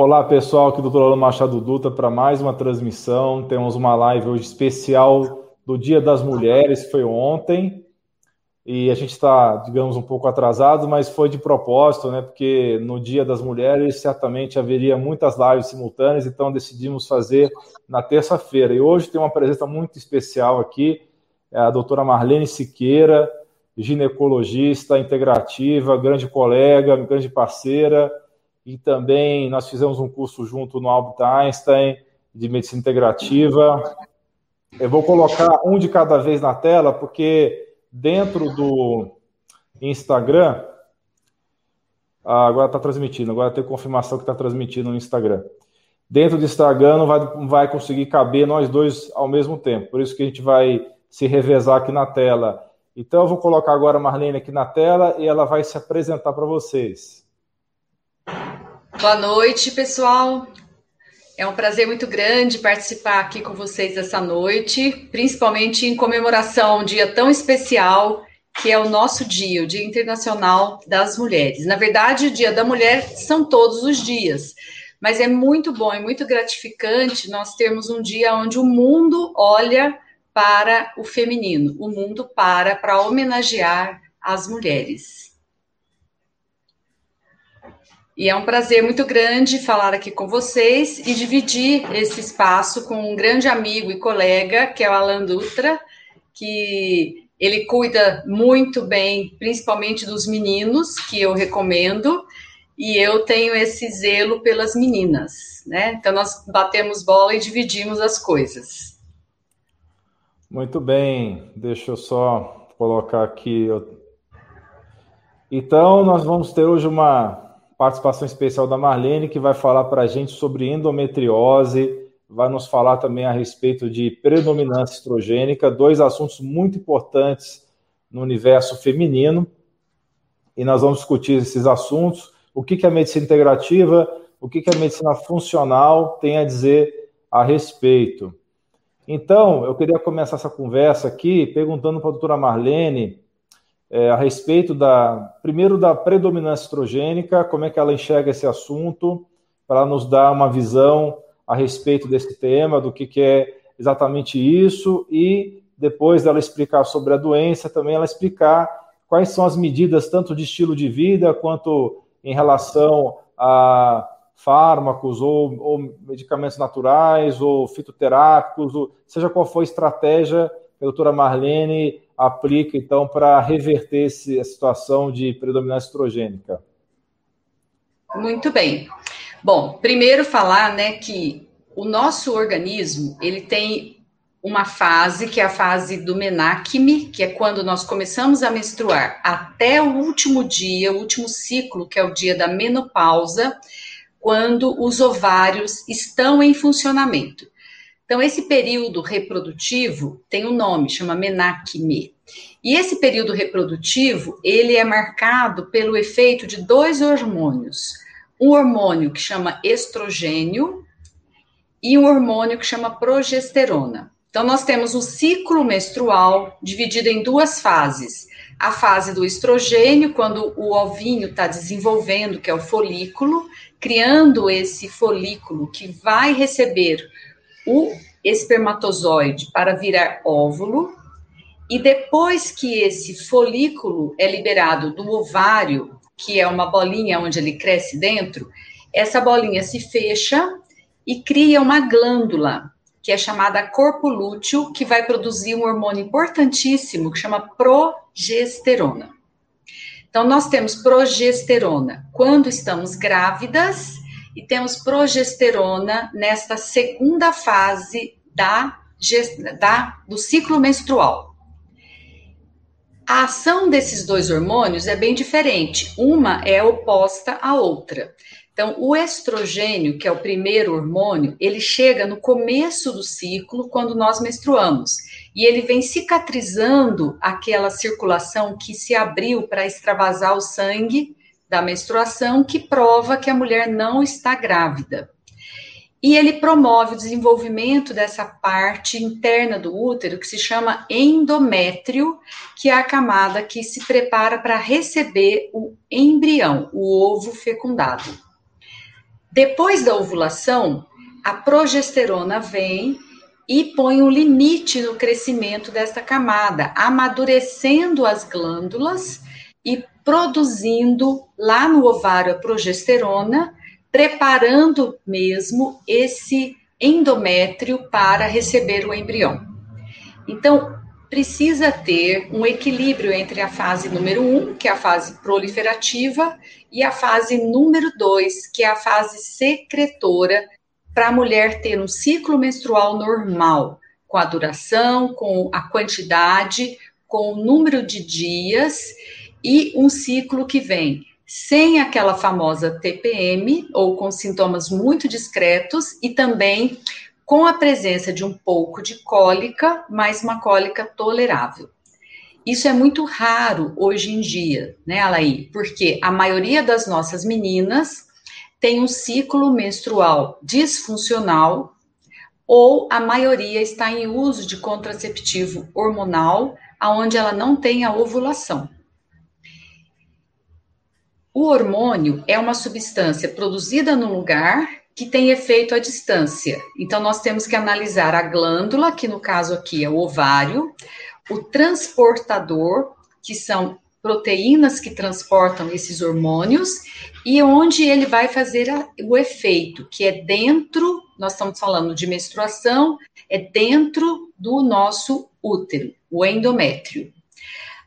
Olá pessoal, aqui é o Dr. Alan Machado Dutra para mais uma transmissão. Temos uma live hoje especial do Dia das Mulheres, que foi ontem, e a gente está, digamos, um pouco atrasado, mas foi de propósito, né? Porque no Dia das Mulheres certamente haveria muitas lives simultâneas, então decidimos fazer na terça-feira. E hoje tem uma presença muito especial aqui, é a doutora Marlene Siqueira, ginecologista integrativa, grande colega, grande parceira e também nós fizemos um curso junto no Albert Einstein de medicina integrativa. Eu vou colocar um de cada vez na tela, porque dentro do Instagram, ah, agora está transmitindo, agora tem confirmação que está transmitindo no Instagram. Dentro do Instagram não vai, não vai conseguir caber nós dois ao mesmo tempo, por isso que a gente vai se revezar aqui na tela. Então eu vou colocar agora a Marlene aqui na tela e ela vai se apresentar para vocês. Boa noite, pessoal. É um prazer muito grande participar aqui com vocês essa noite, principalmente em comemoração a um dia tão especial que é o nosso dia, o Dia Internacional das Mulheres. Na verdade, o Dia da Mulher são todos os dias, mas é muito bom e muito gratificante nós termos um dia onde o mundo olha para o feminino, o mundo para para homenagear as mulheres. E é um prazer muito grande falar aqui com vocês e dividir esse espaço com um grande amigo e colega, que é o Alan Dutra, que ele cuida muito bem, principalmente dos meninos, que eu recomendo, e eu tenho esse zelo pelas meninas, né? Então nós batemos bola e dividimos as coisas. Muito bem, deixa eu só colocar aqui. Então, nós vamos ter hoje uma participação especial da Marlene, que vai falar para a gente sobre endometriose, vai nos falar também a respeito de predominância estrogênica, dois assuntos muito importantes no universo feminino. E nós vamos discutir esses assuntos, o que, que a medicina integrativa, o que, que a medicina funcional tem a dizer a respeito. Então, eu queria começar essa conversa aqui perguntando para a doutora Marlene é, a respeito da, primeiro, da predominância estrogênica, como é que ela enxerga esse assunto, para nos dar uma visão a respeito desse tema, do que, que é exatamente isso, e depois dela explicar sobre a doença, também ela explicar quais são as medidas, tanto de estilo de vida, quanto em relação a fármacos ou, ou medicamentos naturais ou fitoterápicos, ou, seja qual for a estratégia a doutora Marlene aplica, então, para reverter esse, a situação de predominância estrogênica? Muito bem. Bom, primeiro falar, né, que o nosso organismo, ele tem uma fase, que é a fase do menacme, que é quando nós começamos a menstruar, até o último dia, o último ciclo, que é o dia da menopausa, quando os ovários estão em funcionamento. Então, esse período reprodutivo tem um nome, chama menacme. E esse período reprodutivo, ele é marcado pelo efeito de dois hormônios. Um hormônio que chama estrogênio e um hormônio que chama progesterona. Então, nós temos o ciclo menstrual dividido em duas fases. A fase do estrogênio, quando o ovinho está desenvolvendo, que é o folículo, criando esse folículo que vai receber o espermatozoide para virar óvulo, e depois que esse folículo é liberado do ovário, que é uma bolinha onde ele cresce dentro, essa bolinha se fecha e cria uma glândula, que é chamada corpo lúteo, que vai produzir um hormônio importantíssimo que chama progesterona. Então, nós temos progesterona quando estamos grávidas e temos progesterona nesta segunda fase da, da, do ciclo menstrual. A ação desses dois hormônios é bem diferente, uma é oposta à outra. Então, o estrogênio, que é o primeiro hormônio, ele chega no começo do ciclo, quando nós menstruamos, e ele vem cicatrizando aquela circulação que se abriu para extravasar o sangue da menstruação que prova que a mulher não está grávida. E ele promove o desenvolvimento dessa parte interna do útero que se chama endométrio, que é a camada que se prepara para receber o embrião, o ovo fecundado. Depois da ovulação, a progesterona vem e põe um limite no crescimento desta camada, amadurecendo as glândulas e produzindo lá no ovário a progesterona, preparando mesmo esse endométrio para receber o embrião. Então, precisa ter um equilíbrio entre a fase número um, que é a fase proliferativa, e a fase número dois, que é a fase secretora, para a mulher ter um ciclo menstrual normal, com a duração, com a quantidade, com o número de dias e um ciclo que vem sem aquela famosa TPM ou com sintomas muito discretos e também com a presença de um pouco de cólica, mas uma cólica tolerável. Isso é muito raro hoje em dia, né, Alaí? Porque a maioria das nossas meninas tem um ciclo menstrual disfuncional ou a maioria está em uso de contraceptivo hormonal, aonde ela não tem a ovulação. O hormônio é uma substância produzida no lugar que tem efeito à distância. Então, nós temos que analisar a glândula, que no caso aqui é o ovário, o transportador, que são proteínas que transportam esses hormônios, e onde ele vai fazer a, o efeito, que é dentro, nós estamos falando de menstruação, é dentro do nosso útero, o endométrio.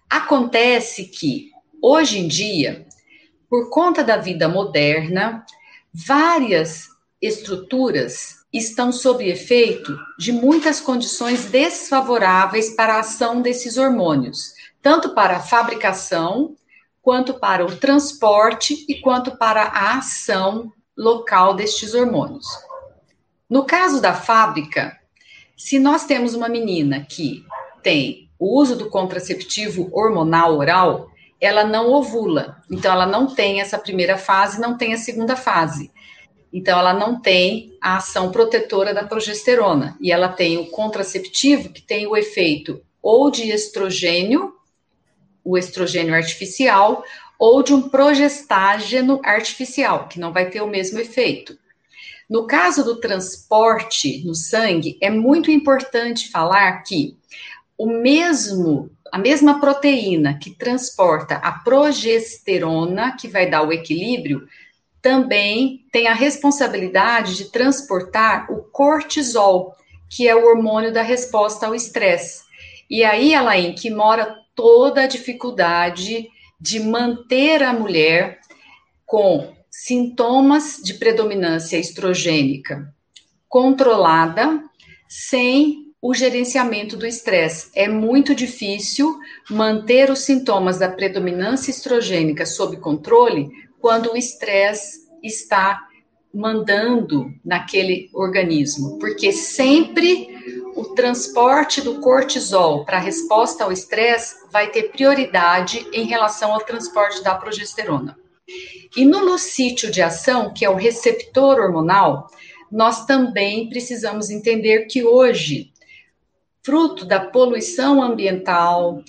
Acontece que, hoje em dia, por conta da vida moderna, várias estruturas estão sob efeito de muitas condições desfavoráveis para a ação desses hormônios, tanto para a fabricação, quanto para o transporte e quanto para a ação local destes hormônios. No caso da fábrica, se nós temos uma menina que tem o uso do contraceptivo hormonal oral, ela não ovula. Então, ela não tem essa primeira fase, não tem a segunda fase. Então, ela não tem a ação protetora da progesterona. E ela tem o contraceptivo, que tem o efeito ou de estrogênio, o estrogênio artificial, ou de um progestágeno artificial, que não vai ter o mesmo efeito. No caso do transporte no sangue, é muito importante falar que o mesmo a mesma proteína que transporta a progesterona, que vai dar o equilíbrio, também tem a responsabilidade de transportar o cortisol, que é o hormônio da resposta ao estresse. E aí, Alain, que mora toda a dificuldade de manter a mulher com sintomas de predominância estrogênica controlada, sem o gerenciamento do estresse. É muito difícil manter os sintomas da predominância estrogênica sob controle quando o estresse está mandando naquele organismo, porque sempre o transporte do cortisol para a resposta ao estresse vai ter prioridade em relação ao transporte da progesterona. E no lucítio de ação, que é o receptor hormonal, nós também precisamos entender que hoje fruto da poluição ambiental,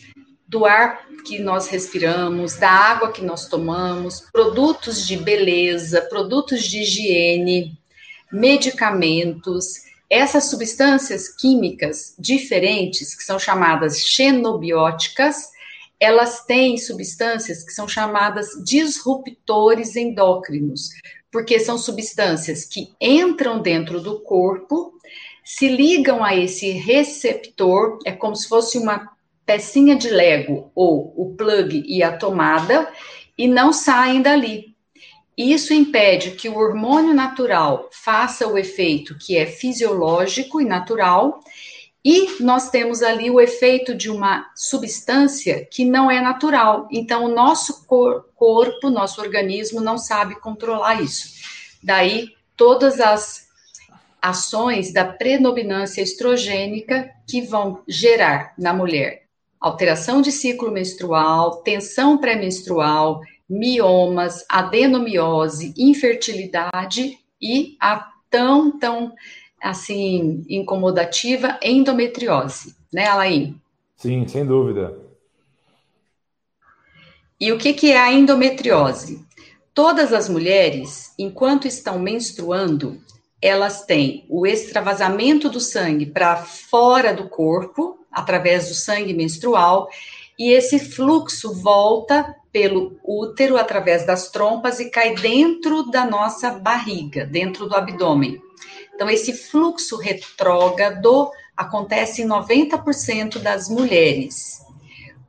do ar que nós respiramos, da água que nós tomamos, produtos de beleza, produtos de higiene, medicamentos, essas substâncias químicas diferentes, que são chamadas xenobióticas, elas têm substâncias que são chamadas disruptores endócrinos, porque são substâncias que entram dentro do corpo se ligam a esse receptor, é como se fosse uma pecinha de Lego, ou o plug e a tomada, e não saem dali. Isso impede que o hormônio natural faça o efeito que é fisiológico e natural, e nós temos ali o efeito de uma substância que não é natural. Então, o nosso cor corpo, nosso organismo não sabe controlar isso. Daí, todas as ações da predominância estrogênica que vão gerar na mulher alteração de ciclo menstrual, tensão pré-menstrual, miomas, adenomiose, infertilidade e a tão, tão, assim, incomodativa endometriose, né, Alain? Sim, sem dúvida. E o que, que é a endometriose? Todas as mulheres, enquanto estão menstruando, elas têm o extravasamento do sangue para fora do corpo, através do sangue menstrual, e esse fluxo volta pelo útero através das trompas e cai dentro da nossa barriga, dentro do abdômen. Então, esse fluxo retrógrado acontece em 90% das mulheres.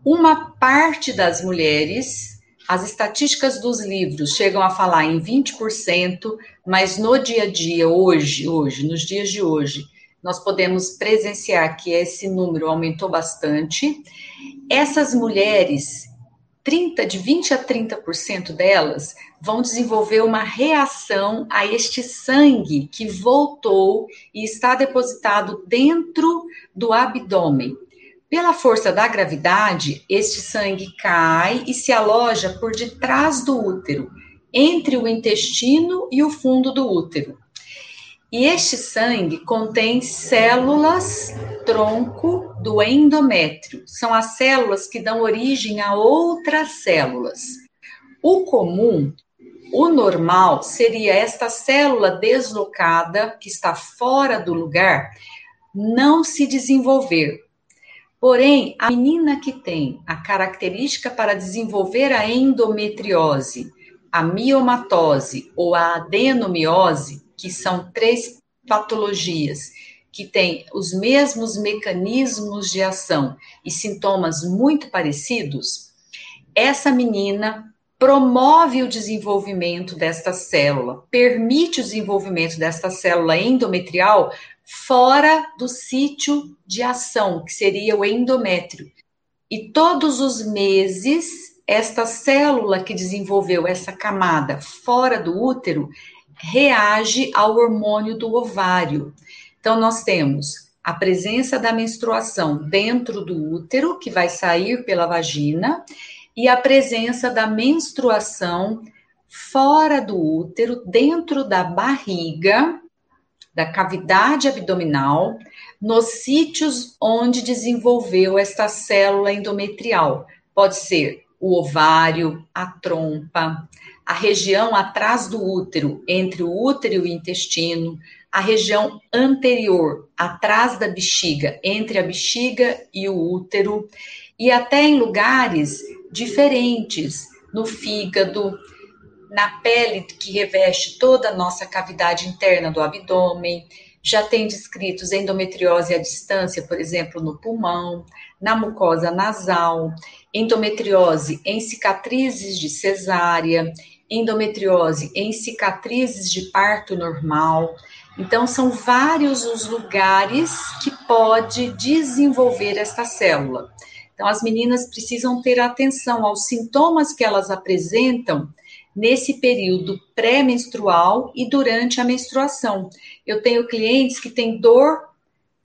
Uma parte das mulheres, as estatísticas dos livros chegam a falar em 20%, mas no dia a dia, hoje, hoje, nos dias de hoje, nós podemos presenciar que esse número aumentou bastante. Essas mulheres, 30, de 20 a 30% delas vão desenvolver uma reação a este sangue que voltou e está depositado dentro do abdômen. Pela força da gravidade, este sangue cai e se aloja por detrás do útero, entre o intestino e o fundo do útero. E este sangue contém células tronco do endométrio. São as células que dão origem a outras células. O comum, o normal, seria esta célula deslocada, que está fora do lugar, não se desenvolver. Porém, a menina que tem a característica para desenvolver a endometriose, a miomatose ou a adenomiose, que são três patologias que têm os mesmos mecanismos de ação e sintomas muito parecidos, essa menina promove o desenvolvimento desta célula, permite o desenvolvimento desta célula endometrial fora do sítio de ação, que seria o endométrio. E todos os meses, esta célula que desenvolveu essa camada fora do útero, reage ao hormônio do ovário. Então, nós temos a presença da menstruação dentro do útero, que vai sair pela vagina, e a presença da menstruação fora do útero, dentro da barriga, da cavidade abdominal, nos sítios onde desenvolveu esta célula endometrial. Pode ser o ovário, a trompa, a região atrás do útero, entre o útero e o intestino, a região anterior, atrás da bexiga, entre a bexiga e o útero, e até em lugares diferentes, no fígado, na pele que reveste toda a nossa cavidade interna do abdômen. Já tem descritos endometriose à distância, por exemplo, no pulmão, na mucosa nasal, endometriose em cicatrizes de cesárea, endometriose em cicatrizes de parto normal. Então, são vários os lugares que pode desenvolver esta célula. Então, as meninas precisam ter atenção aos sintomas que elas apresentam nesse período pré-menstrual e durante a menstruação. Eu tenho clientes que têm dor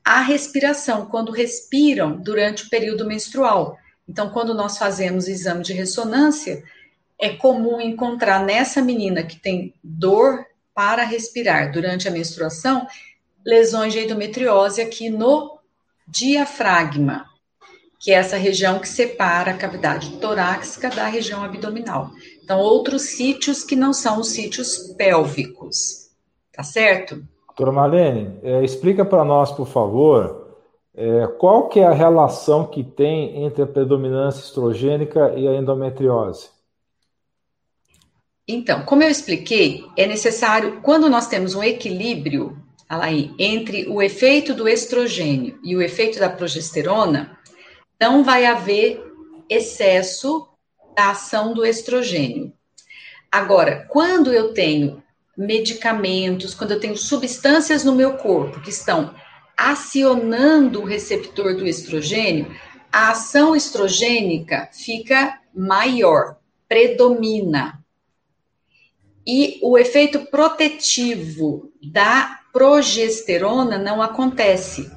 à respiração, quando respiram durante o período menstrual. Então, quando nós fazemos exame de ressonância, é comum encontrar nessa menina que tem dor para respirar durante a menstruação, lesões de endometriose aqui no diafragma, que é essa região que separa a cavidade torácica da região abdominal. Então, outros sítios que não são os sítios pélvicos. Tá certo? Doutora Marlene, é, explica para nós, por favor, é, qual que é a relação que tem entre a predominância estrogênica e a endometriose? Então, como eu expliquei, é necessário, quando nós temos um equilíbrio aí, entre o efeito do estrogênio e o efeito da progesterona, não vai haver excesso da ação do estrogênio. Agora, quando eu tenho medicamentos, quando eu tenho substâncias no meu corpo que estão acionando o receptor do estrogênio, a ação estrogênica fica maior, predomina e o efeito protetivo da progesterona não acontece.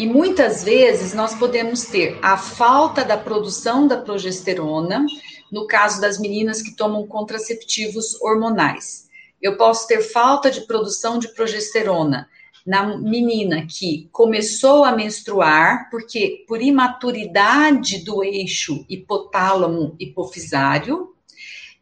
E muitas vezes nós podemos ter a falta da produção da progesterona, no caso das meninas que tomam contraceptivos hormonais. Eu posso ter falta de produção de progesterona na menina que começou a menstruar, porque por imaturidade do eixo hipotálamo hipofisário,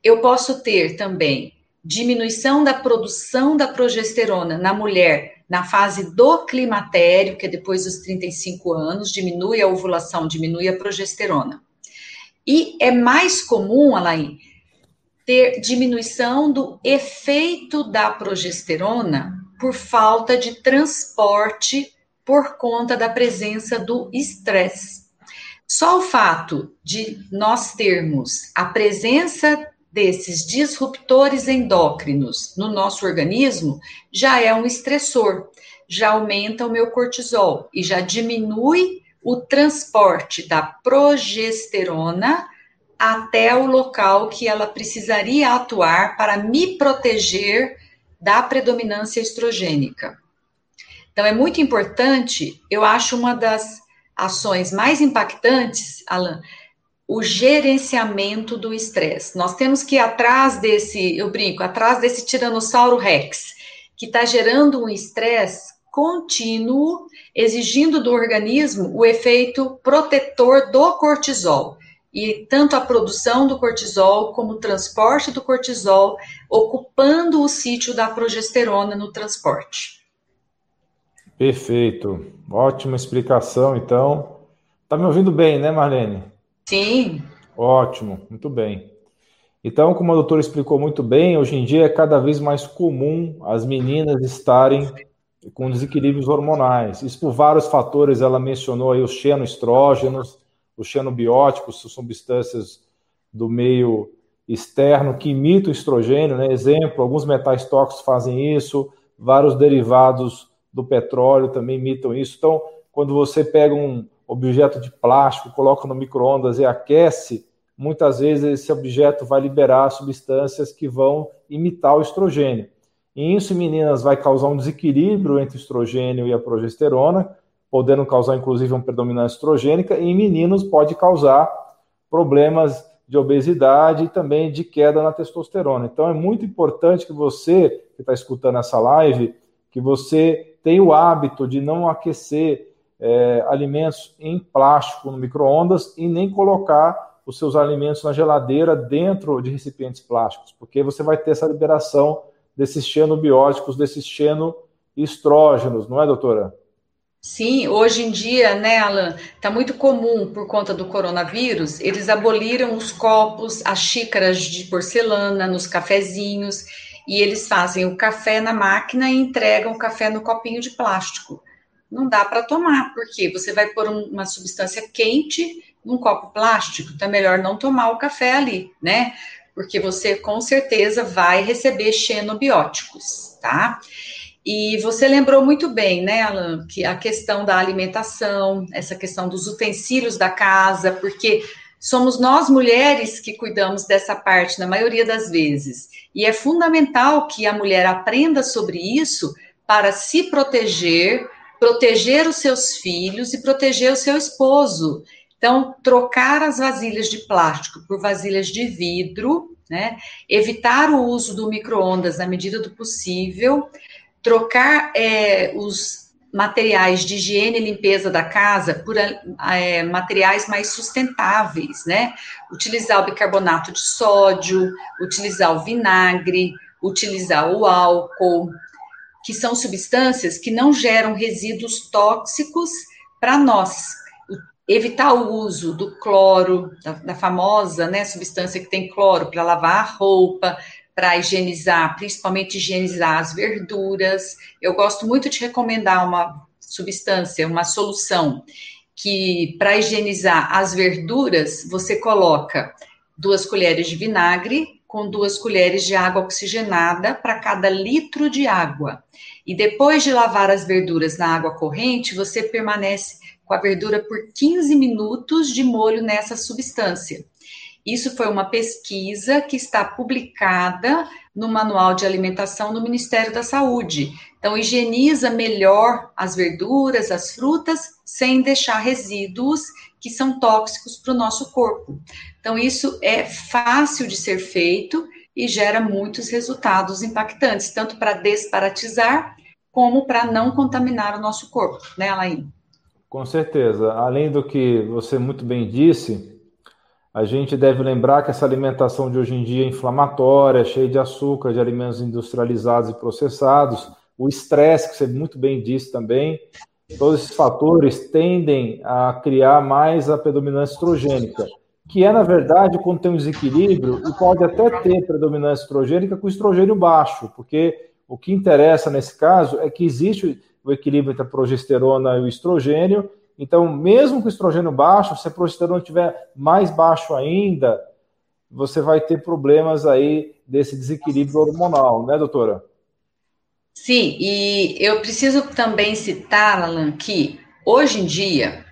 Eu posso ter também diminuição da produção da progesterona na mulher na fase do climatério, que é depois dos 35 anos, diminui a ovulação, diminui a progesterona. E é mais comum, Alain, ter diminuição do efeito da progesterona por falta de transporte por conta da presença do estresse. Só o fato de nós termos a presença desses disruptores endócrinos no nosso organismo já é um estressor, já aumenta o meu cortisol e já diminui o transporte da progesterona até o local que ela precisaria atuar para me proteger da predominância estrogênica. Então é muito importante, eu acho uma das ações mais impactantes, Alan, o gerenciamento do estresse. Nós temos que ir atrás desse, eu brinco, atrás desse tiranossauro rex, que está gerando um estresse contínuo, exigindo do organismo o efeito protetor do cortisol. E tanto a produção do cortisol como o transporte do cortisol, ocupando o sítio da progesterona no transporte. Perfeito. Ótima explicação, então. Tá me ouvindo bem, né, Marlene? Sim. Ótimo, muito bem. Então, como a doutora explicou muito bem, hoje em dia é cada vez mais comum as meninas estarem com desequilíbrios hormonais. Isso por vários fatores, ela mencionou aí os xenoestrógenos, os xenobióticos, substâncias do meio externo que imitam o estrogênio, né? Exemplo, alguns metais tóxicos fazem isso, vários derivados do petróleo também imitam isso. Então, quando você pega um, objeto de plástico, coloca no micro-ondas e aquece, muitas vezes esse objeto vai liberar substâncias que vão imitar o estrogênio. E isso, meninas, vai causar um desequilíbrio entre o estrogênio e a progesterona, podendo causar, inclusive, uma predominância estrogênica, e em meninos pode causar problemas de obesidade e também de queda na testosterona. Então, é muito importante que você, que está escutando essa live, que você tenha o hábito de não aquecer é, alimentos em plástico no micro-ondas e nem colocar os seus alimentos na geladeira dentro de recipientes plásticos, porque você vai ter essa liberação desses xenobióticos, desses xenoestrógenos, não é, doutora? Sim, hoje em dia, né, Alan, está muito comum por conta do coronavírus, eles aboliram os copos, as xícaras de porcelana nos cafezinhos, e eles fazem o café na máquina e entregam o café no copinho de plástico não dá para tomar, porque você vai pôr uma substância quente num copo plástico, então é melhor não tomar o café ali, né? Porque você com certeza vai receber xenobióticos, tá? E você lembrou muito bem, né, Alan, que a questão da alimentação, essa questão dos utensílios da casa, porque somos nós mulheres que cuidamos dessa parte na maioria das vezes. E é fundamental que a mulher aprenda sobre isso para se proteger, proteger os seus filhos e proteger o seu esposo. Então, trocar as vasilhas de plástico por vasilhas de vidro, né? Evitar o uso do micro-ondas na medida do possível, trocar é, os materiais de higiene e limpeza da casa por é, materiais mais sustentáveis, né? Utilizar o bicarbonato de sódio, utilizar o vinagre, utilizar o álcool, que são substâncias que não geram resíduos tóxicos para nós. Evitar o uso do cloro, da, da famosa né, substância que tem cloro para lavar a roupa, para higienizar, principalmente higienizar as verduras. Eu gosto muito de recomendar uma substância, uma solução que para higienizar as verduras você coloca duas colheres de vinagre, com duas colheres de água oxigenada para cada litro de água. E depois de lavar as verduras na água corrente, você permanece com a verdura por 15 minutos de molho nessa substância. Isso foi uma pesquisa que está publicada no Manual de Alimentação do Ministério da Saúde. Então, higieniza melhor as verduras, as frutas, sem deixar resíduos que são tóxicos para o nosso corpo. Então, isso é fácil de ser feito e gera muitos resultados impactantes, tanto para desparatizar como para não contaminar o nosso corpo, né, Alain? Com certeza. Além do que você muito bem disse, A gente deve lembrar que essa alimentação de hoje em dia é inflamatória, cheia de açúcar, de alimentos industrializados e processados, o estresse, que você muito bem disse também, todos esses fatores tendem a criar mais a predominância estrogênica, que é, na verdade, quando tem um desequilíbrio, e pode até ter predominância estrogênica com estrogênio baixo, porque o que interessa nesse caso é que existe o equilíbrio entre a progesterona e o estrogênio, então, mesmo com o estrogênio baixo, se a progesterona estiver mais baixo ainda, você vai ter problemas aí desse desequilíbrio hormonal, né, doutora? Sim, e eu preciso também citar, Alan, que hoje em dia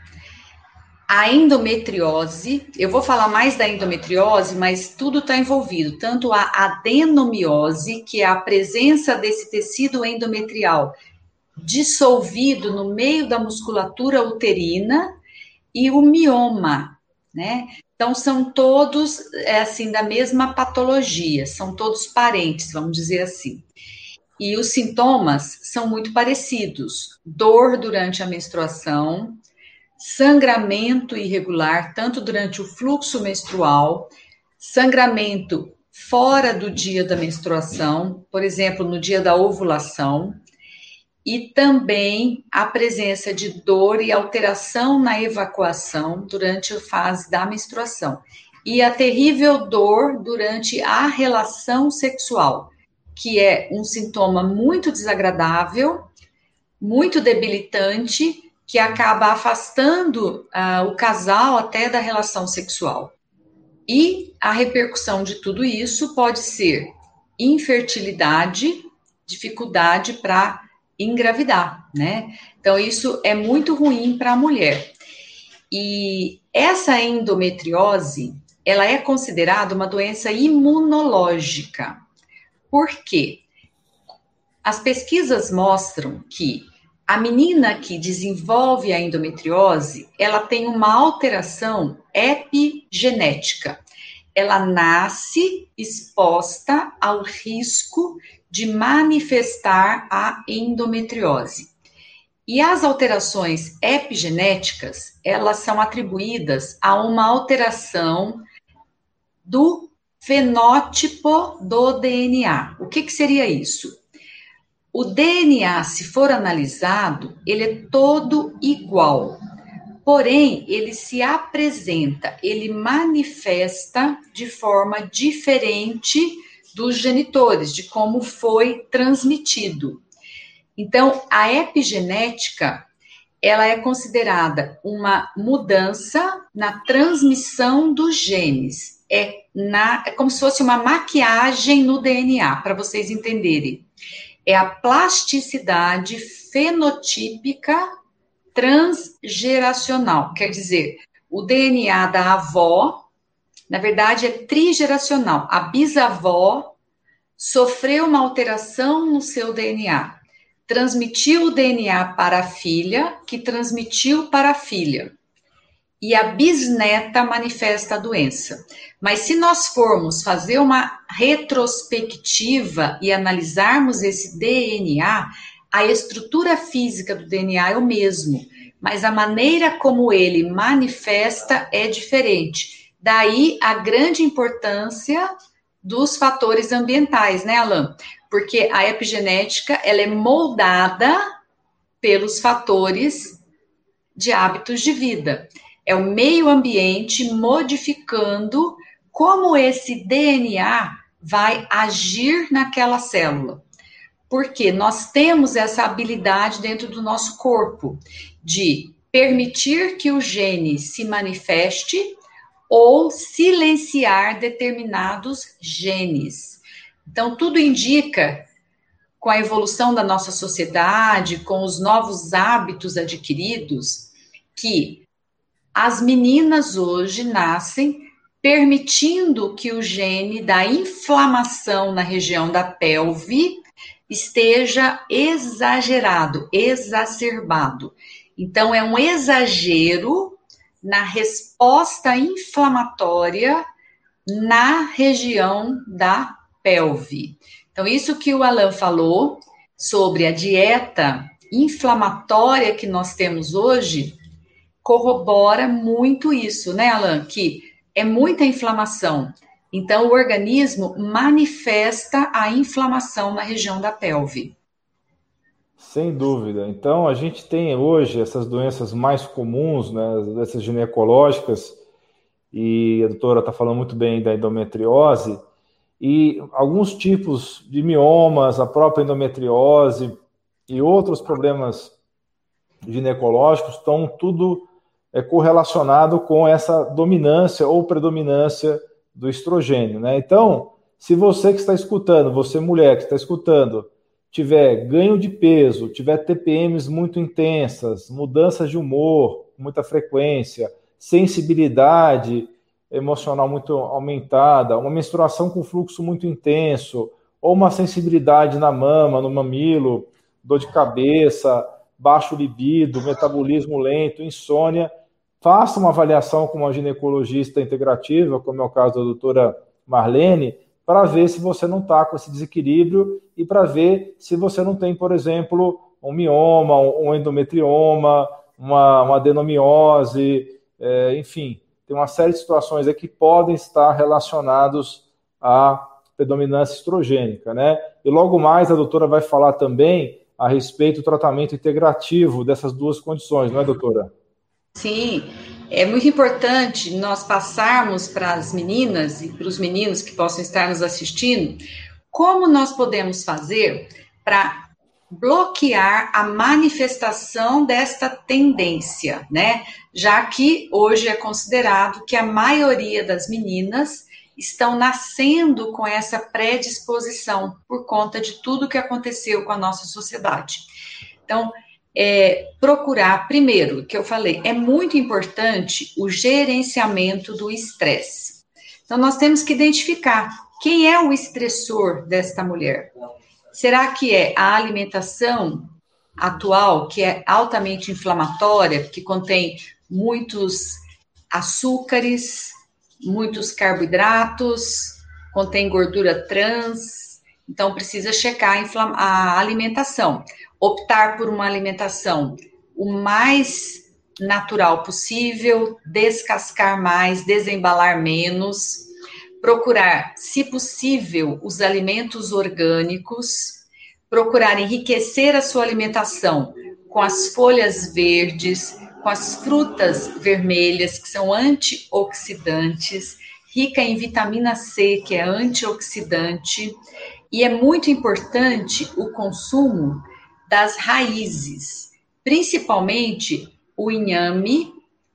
a endometriose, eu vou falar mais da endometriose, mas tudo está envolvido, tanto a adenomiose, que é a presença desse tecido endometrial dissolvido no meio da musculatura uterina, e o mioma, né? Então, são todos, é, assim, da mesma patologia, são todos parentes, vamos dizer assim. E os sintomas são muito parecidos: dor durante a menstruação, sangramento irregular, tanto durante o fluxo menstrual, sangramento fora do dia da menstruação, por exemplo, no dia da ovulação, e também a presença de dor e alteração na evacuação durante a fase da menstruação, e a terrível dor durante a relação sexual que é um sintoma muito desagradável, muito debilitante, que acaba afastando uh, o casal até da relação sexual. E a repercussão de tudo isso pode ser infertilidade, dificuldade para engravidar, né? Então, isso é muito ruim para a mulher. E essa endometriose, ela é considerada uma doença imunológica. Por quê? As pesquisas mostram que a menina que desenvolve a endometriose, ela tem uma alteração epigenética. Ela nasce exposta ao risco de manifestar a endometriose. E as alterações epigenéticas, elas são atribuídas a uma alteração do fenótipo do DNA. O que, que seria isso? O DNA, se for analisado, ele é todo igual. Porém, ele se apresenta, ele manifesta de forma diferente dos genitores, de como foi transmitido. Então, a epigenética, ela é considerada uma mudança na transmissão dos genes. É na, é como se fosse uma maquiagem no DNA, para vocês entenderem. É a plasticidade fenotípica transgeracional, quer dizer, o DNA da avó, na verdade, é trigeracional. A bisavó sofreu uma alteração no seu DNA, transmitiu o DNA para a filha, que transmitiu para a filha e a bisneta manifesta a doença. Mas se nós formos fazer uma retrospectiva e analisarmos esse DNA, a estrutura física do DNA é o mesmo, mas a maneira como ele manifesta é diferente. Daí a grande importância dos fatores ambientais, né, Alan? Porque a epigenética ela é moldada pelos fatores de hábitos de vida é o meio ambiente modificando como esse DNA vai agir naquela célula. Porque nós temos essa habilidade dentro do nosso corpo de permitir que o gene se manifeste ou silenciar determinados genes. Então, tudo indica, com a evolução da nossa sociedade, com os novos hábitos adquiridos, que as meninas hoje nascem permitindo que o gene da inflamação na região da pelve esteja exagerado, exacerbado. Então, é um exagero na resposta inflamatória na região da pelve. Então, isso que o Alan falou sobre a dieta inflamatória que nós temos hoje corrobora muito isso, né, Alan? Que é muita inflamação. Então, o organismo manifesta a inflamação na região da pelve. Sem dúvida. Então, a gente tem hoje essas doenças mais comuns, né, doenças ginecológicas, e a doutora está falando muito bem da endometriose, e alguns tipos de miomas, a própria endometriose e outros problemas ginecológicos estão tudo é, correlacionado com essa dominância ou predominância do estrogênio, né? Então, se você que está escutando, você mulher que está escutando, tiver ganho de peso, tiver TPMs muito intensas, mudanças de humor com muita frequência, sensibilidade emocional muito aumentada, uma menstruação com fluxo muito intenso, ou uma sensibilidade na mama, no mamilo, dor de cabeça, baixo libido, metabolismo lento, insônia, faça uma avaliação com uma ginecologista integrativa, como é o caso da doutora Marlene, para ver se você não está com esse desequilíbrio e para ver se você não tem, por exemplo, um mioma, um endometrioma, uma, uma adenomiose, é, enfim, tem uma série de situações que podem estar relacionados à predominância estrogênica, né? E logo mais a doutora vai falar também a respeito do tratamento integrativo dessas duas condições, não é, doutora? Sim, é muito importante nós passarmos para as meninas e para os meninos que possam estar nos assistindo como nós podemos fazer para bloquear a manifestação desta tendência, né? Já que hoje é considerado que a maioria das meninas estão nascendo com essa predisposição por conta de tudo que aconteceu com a nossa sociedade. Então, é, procurar, primeiro, que eu falei, é muito importante o gerenciamento do estresse. Então, nós temos que identificar quem é o estressor desta mulher. Será que é a alimentação atual, que é altamente inflamatória, que contém muitos açúcares, muitos carboidratos, contém gordura trans, então precisa checar a, a alimentação optar por uma alimentação o mais natural possível, descascar mais, desembalar menos, procurar, se possível, os alimentos orgânicos, procurar enriquecer a sua alimentação com as folhas verdes, com as frutas vermelhas, que são antioxidantes, rica em vitamina C, que é antioxidante, e é muito importante o consumo das raízes, principalmente o inhame,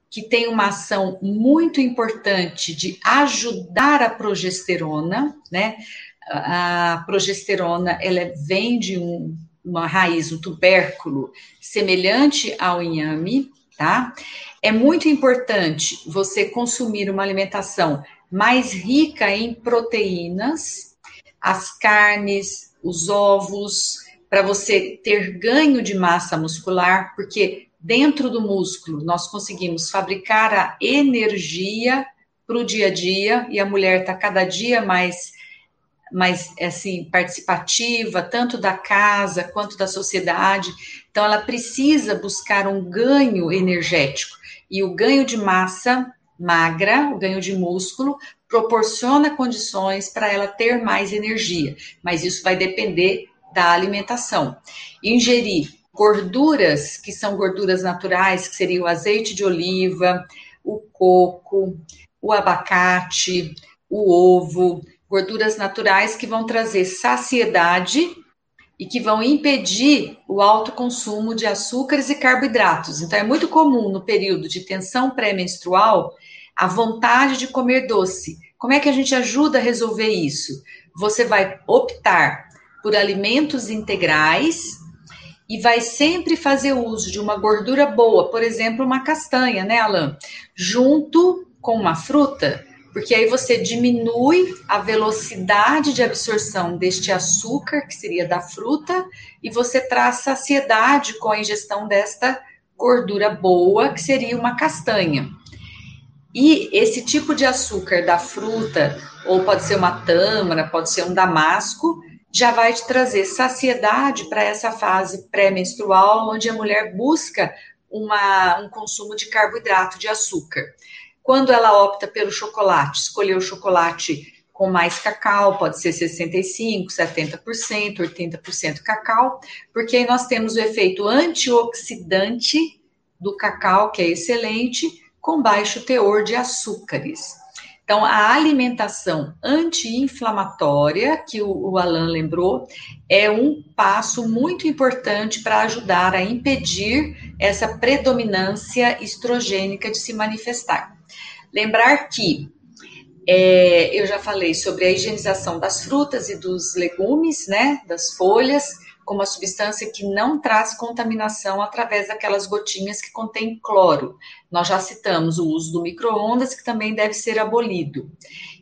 que tem uma ação muito importante de ajudar a progesterona, né? A progesterona, ela vem de um, uma raiz, um tubérculo semelhante ao inhame, tá? É muito importante você consumir uma alimentação mais rica em proteínas, as carnes, os ovos, para você ter ganho de massa muscular, porque dentro do músculo nós conseguimos fabricar a energia para o dia a dia e a mulher está cada dia mais mais assim participativa tanto da casa quanto da sociedade. Então ela precisa buscar um ganho energético. E o ganho de massa magra o ganho de músculo proporciona condições para ela ter mais energia. Mas isso vai depender da alimentação. Ingerir gorduras, que são gorduras naturais, que seria o azeite de oliva, o coco, o abacate, o ovo, gorduras naturais que vão trazer saciedade e que vão impedir o alto consumo de açúcares e carboidratos. Então, é muito comum no período de tensão pré-menstrual a vontade de comer doce. Como é que a gente ajuda a resolver isso? Você vai optar por alimentos integrais e vai sempre fazer uso de uma gordura boa, por exemplo, uma castanha, né, Alan? Junto com uma fruta, porque aí você diminui a velocidade de absorção deste açúcar, que seria da fruta, e você traz saciedade com a ingestão desta gordura boa, que seria uma castanha. E esse tipo de açúcar da fruta, ou pode ser uma tâmara, pode ser um damasco, já vai te trazer saciedade para essa fase pré-menstrual, onde a mulher busca uma, um consumo de carboidrato, de açúcar. Quando ela opta pelo chocolate, escolher o chocolate com mais cacau, pode ser 65%, 70%, 80% cacau, porque aí nós temos o efeito antioxidante do cacau, que é excelente, com baixo teor de açúcares. Então, a alimentação anti-inflamatória, que o, o Alan lembrou, é um passo muito importante para ajudar a impedir essa predominância estrogênica de se manifestar. Lembrar que é, eu já falei sobre a higienização das frutas e dos legumes, né, das folhas, com uma substância que não traz contaminação através daquelas gotinhas que contém cloro. Nós já citamos o uso do micro-ondas, que também deve ser abolido.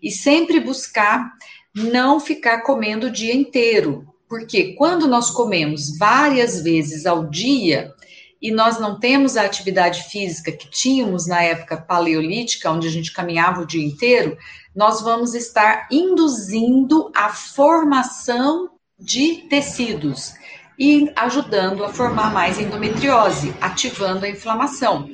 E sempre buscar não ficar comendo o dia inteiro, porque quando nós comemos várias vezes ao dia, e nós não temos a atividade física que tínhamos na época paleolítica, onde a gente caminhava o dia inteiro, nós vamos estar induzindo a formação de tecidos e ajudando a formar mais endometriose, ativando a inflamação.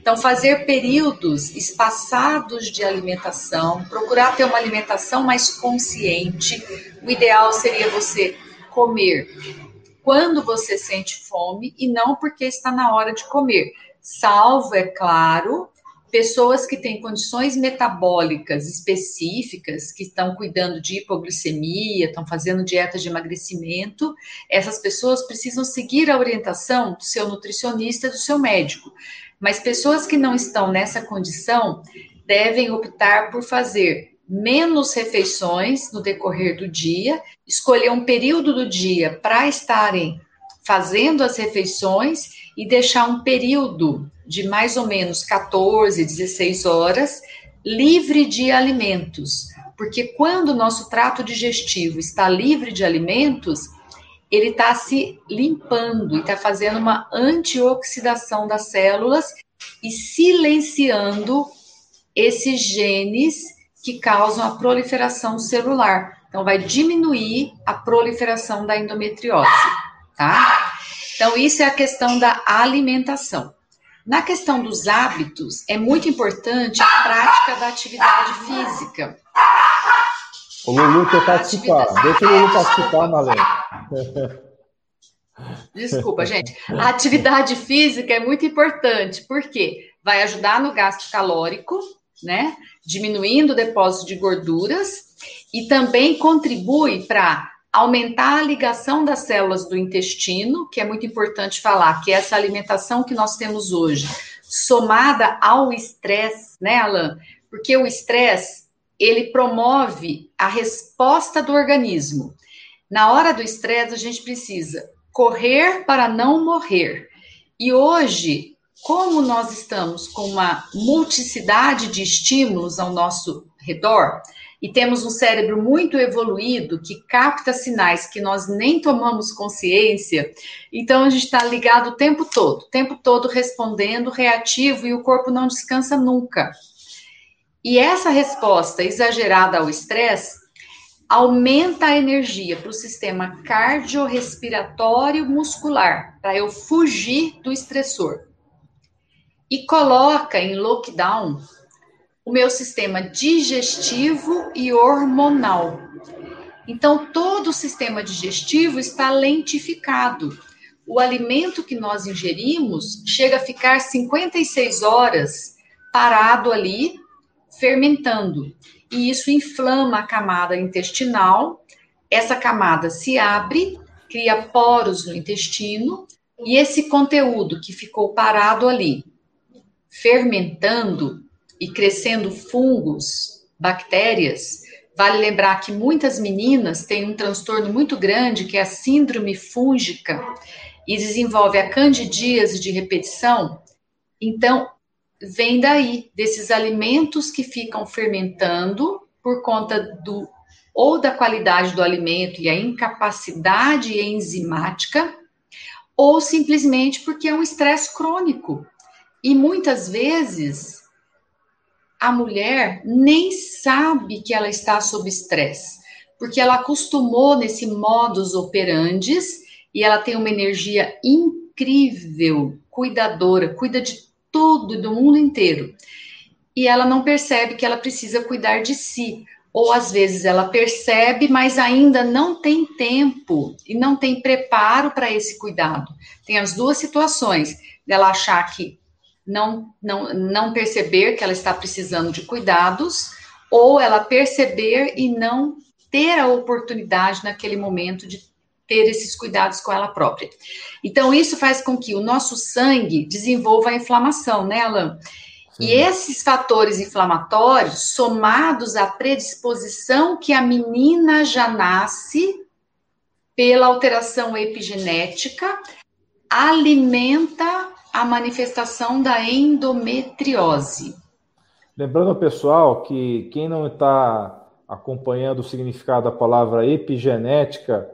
Então, fazer períodos espaçados de alimentação, procurar ter uma alimentação mais consciente. O ideal seria você comer quando você sente fome e não porque está na hora de comer. Salvo, é claro, pessoas que têm condições metabólicas específicas, que estão cuidando de hipoglicemia, estão fazendo dieta de emagrecimento, essas pessoas precisam seguir a orientação do seu nutricionista, do seu médico. Mas pessoas que não estão nessa condição devem optar por fazer menos refeições no decorrer do dia, escolher um período do dia para estarem fazendo as refeições e deixar um período de mais ou menos 14, 16 horas livre de alimentos. Porque quando o nosso trato digestivo está livre de alimentos, ele está se limpando e está fazendo uma antioxidação das células e silenciando esses genes que causam a proliferação celular. Então, vai diminuir a proliferação da endometriose, tá? Então, isso é a questão da alimentação. Na questão dos hábitos, é muito importante a prática da atividade física. O Lulu quer participar. Atividade... Deixa o Lulu participar, Malena. Desculpa, gente. A atividade física é muito importante, porque vai ajudar no gasto calórico, né? Diminuindo o depósito de gorduras e também contribui para aumentar a ligação das células do intestino, que é muito importante falar, que é essa alimentação que nós temos hoje, somada ao estresse, né, Alan? Porque o estresse, ele promove a resposta do organismo. Na hora do estresse, a gente precisa correr para não morrer. E hoje, como nós estamos com uma multiplicidade de estímulos ao nosso redor, e temos um cérebro muito evoluído que capta sinais que nós nem tomamos consciência, então a gente está ligado o tempo todo, o tempo todo respondendo, reativo e o corpo não descansa nunca. E essa resposta exagerada ao estresse aumenta a energia para o sistema cardiorrespiratório muscular, para eu fugir do estressor. E coloca em lockdown o meu sistema digestivo e hormonal. Então, todo o sistema digestivo está lentificado. O alimento que nós ingerimos chega a ficar 56 horas parado ali, fermentando. E isso inflama a camada intestinal. Essa camada se abre, cria poros no intestino, e esse conteúdo que ficou parado ali, fermentando, e crescendo fungos, bactérias, vale lembrar que muitas meninas têm um transtorno muito grande, que é a síndrome fúngica, e desenvolve a candidíase de repetição. Então, vem daí, desses alimentos que ficam fermentando por conta do ou da qualidade do alimento e a incapacidade enzimática, ou simplesmente porque é um estresse crônico. E muitas vezes a mulher nem sabe que ela está sob estresse, porque ela acostumou nesse modus operandis e ela tem uma energia incrível, cuidadora, cuida de tudo do mundo inteiro. e ela não percebe que ela precisa cuidar de si. Ou às vezes ela percebe, mas ainda não tem tempo e não tem preparo para esse cuidado. Tem as duas situações, dela achar que não, não, não perceber que ela está precisando de cuidados, ou ela perceber e não ter a oportunidade naquele momento de ter esses cuidados com ela própria. Então, isso faz com que o nosso sangue desenvolva a inflamação, né, Alan? Sim. E esses fatores inflamatórios, somados à predisposição que a menina já nasce pela alteração epigenética, alimenta a manifestação da endometriose. Lembrando ao pessoal que quem não está acompanhando o significado da palavra epigenética,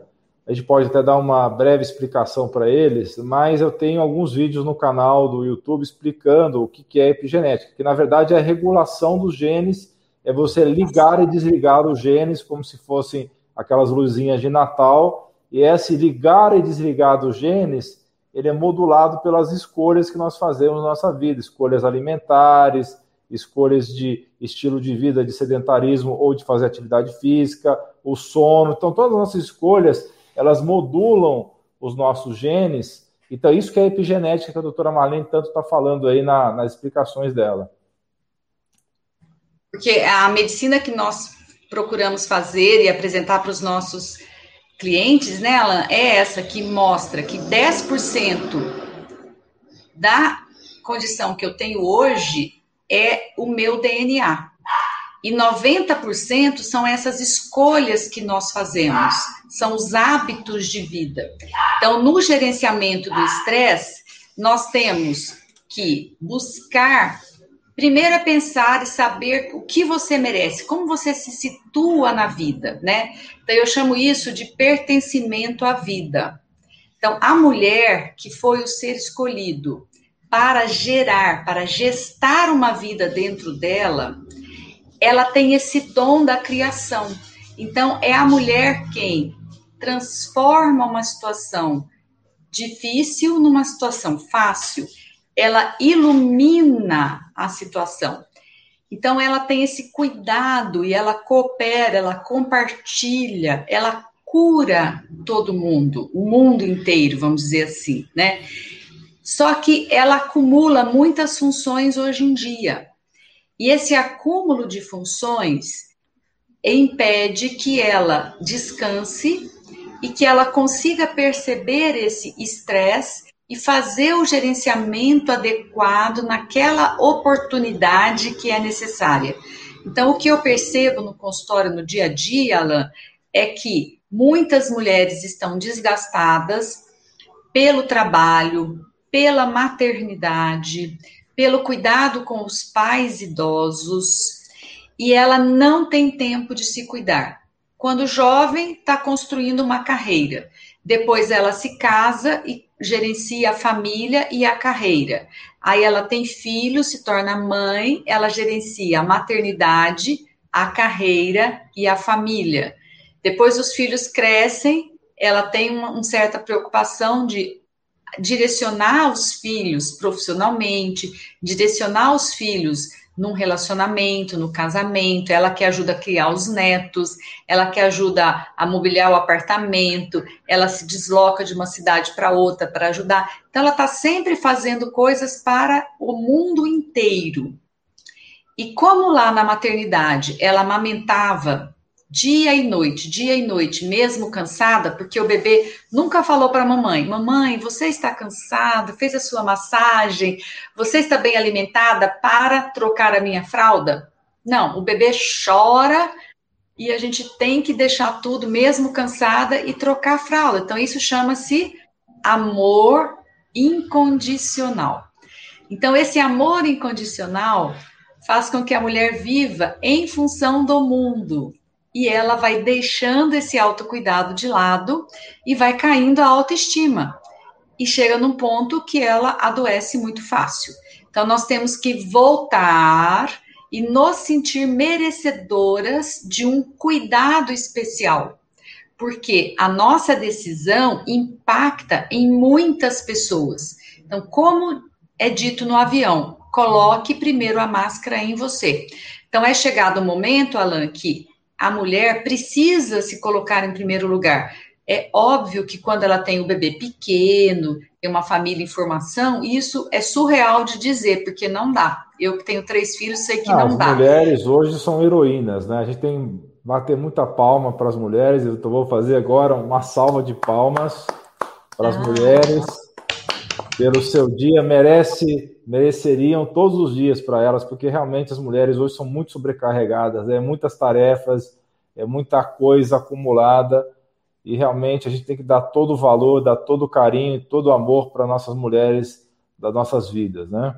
a gente pode até dar uma breve explicação para eles, mas eu tenho alguns vídeos no canal do YouTube explicando o que é epigenética, que na verdade é a regulação dos genes, é você ligar e desligar os genes como se fossem aquelas luzinhas de Natal, e esse ligar e desligar dos genes, ele é modulado pelas escolhas que nós fazemos na nossa vida, escolhas alimentares, escolhas de estilo de vida, de sedentarismo ou de fazer atividade física, o sono. Então, todas as nossas escolhas elas modulam os nossos genes. Então, isso que é a epigenética que a doutora Marlene tanto está falando aí na, nas explicações dela. Porque a medicina que nós procuramos fazer e apresentar para os nossos clientes, né, Alan, é essa que mostra que 10% da condição que eu tenho hoje é o meu DNA. E 90% são essas escolhas que nós fazemos, são os hábitos de vida. Então, no gerenciamento do estresse, nós temos que buscar primeiro é pensar e saber o que você merece, como você se situa na vida, né? Então eu chamo isso de pertencimento à vida. Então, a mulher que foi o ser escolhido para gerar, para gestar uma vida dentro dela, ela tem esse dom da criação. Então, é a mulher quem transforma uma situação difícil numa situação fácil. Ela ilumina a situação. Então, ela tem esse cuidado e ela coopera, ela compartilha, ela cura todo mundo, o mundo inteiro, vamos dizer assim, né? Só que ela acumula muitas funções hoje em dia. E esse acúmulo de funções impede que ela descanse e que ela consiga perceber esse estresse e fazer o gerenciamento adequado naquela oportunidade que é necessária. Então, o que eu percebo no consultório no dia a dia, Alan, é que muitas mulheres estão desgastadas pelo trabalho, pela maternidade, pelo cuidado com os pais idosos e ela não tem tempo de se cuidar. Quando jovem, está construindo uma carreira. Depois ela se casa e gerencia a família e a carreira. Aí ela tem filhos, se torna mãe, ela gerencia a maternidade, a carreira e a família. Depois os filhos crescem, ela tem uma, uma certa preocupação de direcionar os filhos profissionalmente, direcionar os filhos num relacionamento, no casamento, ela que ajuda a criar os netos, ela que ajuda a mobiliar o apartamento, ela se desloca de uma cidade para outra para ajudar. Então, ela está sempre fazendo coisas para o mundo inteiro. E como lá na maternidade ela amamentava dia e noite, dia e noite, mesmo cansada, porque o bebê nunca falou para a mamãe: Mamãe, você está cansada? Fez a sua massagem? Você está bem alimentada para trocar a minha fralda? Não, o bebê chora e a gente tem que deixar tudo, mesmo cansada, e trocar a fralda. Então, isso chama-se amor incondicional. Então, esse amor incondicional faz com que a mulher viva em função do mundo, e ela vai deixando esse autocuidado de lado e vai caindo a autoestima. E chega num ponto que ela adoece muito fácil. Então, nós temos que voltar e nos sentir merecedoras de um cuidado especial. Porque a nossa decisão impacta em muitas pessoas. Então, como é dito no avião, coloque primeiro a máscara em você. Então, é chegado o momento, Alan, que a mulher precisa se colocar em primeiro lugar. É óbvio que quando ela tem o bebê pequeno, tem uma família em formação, isso é surreal de dizer, porque não dá. Eu que tenho três filhos sei que ah, não as dá. As mulheres hoje são heroínas, né? A gente tem bater muita palma para as mulheres. Eu vou fazer agora uma salva de palmas para as ah. mulheres pelo seu dia. Merece, mereceriam todos os dias para elas, porque realmente as mulheres hoje são muito sobrecarregadas. É muitas tarefas, é muita coisa acumulada e realmente a gente tem que dar todo o valor, dar todo o carinho, todo o amor para nossas mulheres das nossas vidas, né?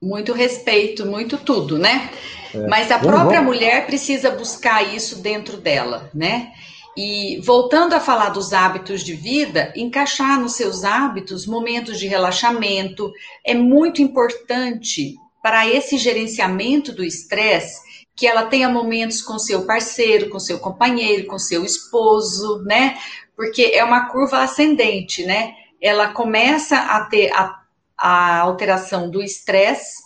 Muito respeito, muito tudo, né? É. Mas a própria mulher precisa buscar isso dentro dela, né? E voltando a falar dos hábitos de vida, encaixar nos seus hábitos momentos de relaxamento é muito importante para esse gerenciamento do estresse que ela tenha momentos com seu parceiro, com seu companheiro, com seu esposo, né? Porque é uma curva ascendente, né? Ela começa a ter a, a alteração do estresse,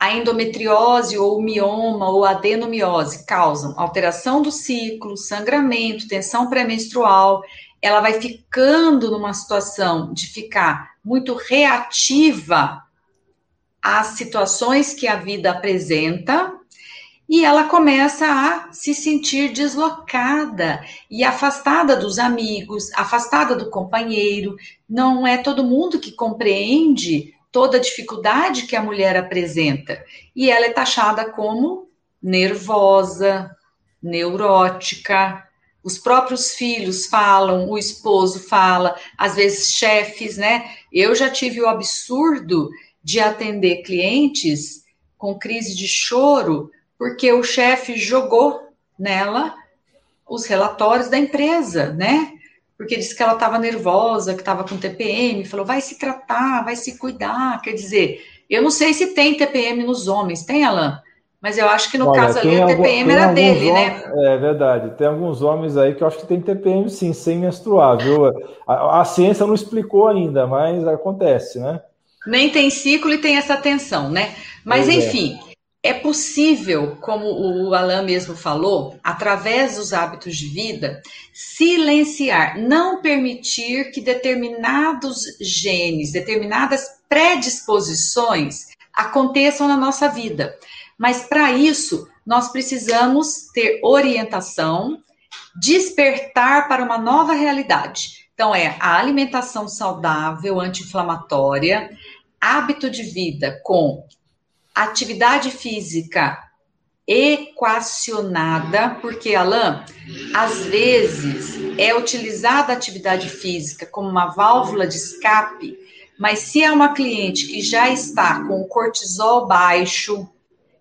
a endometriose ou mioma ou adenomiose causam alteração do ciclo, sangramento, tensão pré-menstrual. Ela vai ficando numa situação de ficar muito reativa às situações que a vida apresenta, e ela começa a se sentir deslocada e afastada dos amigos, afastada do companheiro. Não é todo mundo que compreende toda a dificuldade que a mulher apresenta. E ela é taxada como nervosa, neurótica. Os próprios filhos falam, o esposo fala, às vezes chefes, né? Eu já tive o absurdo de atender clientes com crise de choro porque o chefe jogou nela os relatórios da empresa, né? Porque disse que ela estava nervosa, que estava com TPM, falou, vai se tratar, vai se cuidar. Quer dizer, eu não sei se tem TPM nos homens, tem, Alain? Mas eu acho que no Olha, caso ali a TPM era dele, né? homens, né? É verdade. Tem alguns homens aí que eu acho que tem TPM sim, sem menstruar, viu? A, a ciência não explicou ainda, mas acontece, né? Nem tem ciclo e tem essa tensão, né? Mas pois é. enfim, é. É possível, como o Alain mesmo falou, através dos hábitos de vida, silenciar, não permitir que determinados genes, determinadas predisposições aconteçam na nossa vida. Mas para isso, nós precisamos ter orientação, despertar para uma nova realidade. Então, é a alimentação saudável, anti-inflamatória, hábito de vida com atividade física equacionada, porque, Alain, às vezes é utilizada a atividade física como uma válvula de escape, mas se é uma cliente que já está com o cortisol baixo,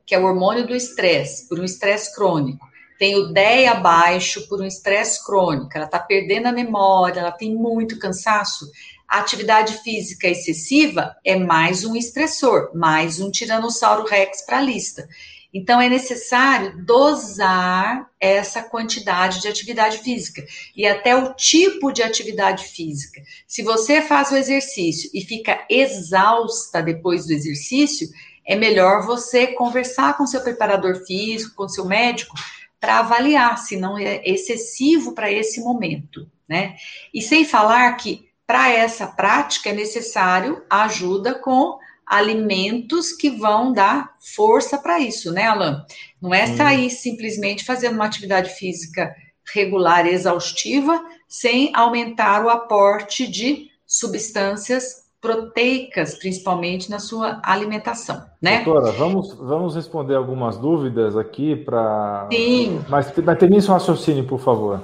que é o hormônio do estresse, por um estresse crônico, tem o DEA baixo por um estresse crônico, ela está perdendo a memória, ela tem muito cansaço, a atividade física excessiva é mais um estressor, mais um tiranossauro rex para a lista. Então, é necessário dosar essa quantidade de atividade física e até o tipo de atividade física. Se você faz o exercício e fica exausta depois do exercício, é melhor você conversar com seu preparador físico, com seu médico, para avaliar se não é excessivo para esse momento, né? E sem falar que para essa prática é necessário ajuda com alimentos que vão dar força para isso, né, Alan? Não é sair simplesmente fazendo uma atividade física regular e exaustiva sem aumentar o aporte de substâncias proteicas, principalmente na sua alimentação, né? Doutora, vamos, vamos responder algumas dúvidas aqui para. Sim. Mas, mas termine seu raciocínio, por favor.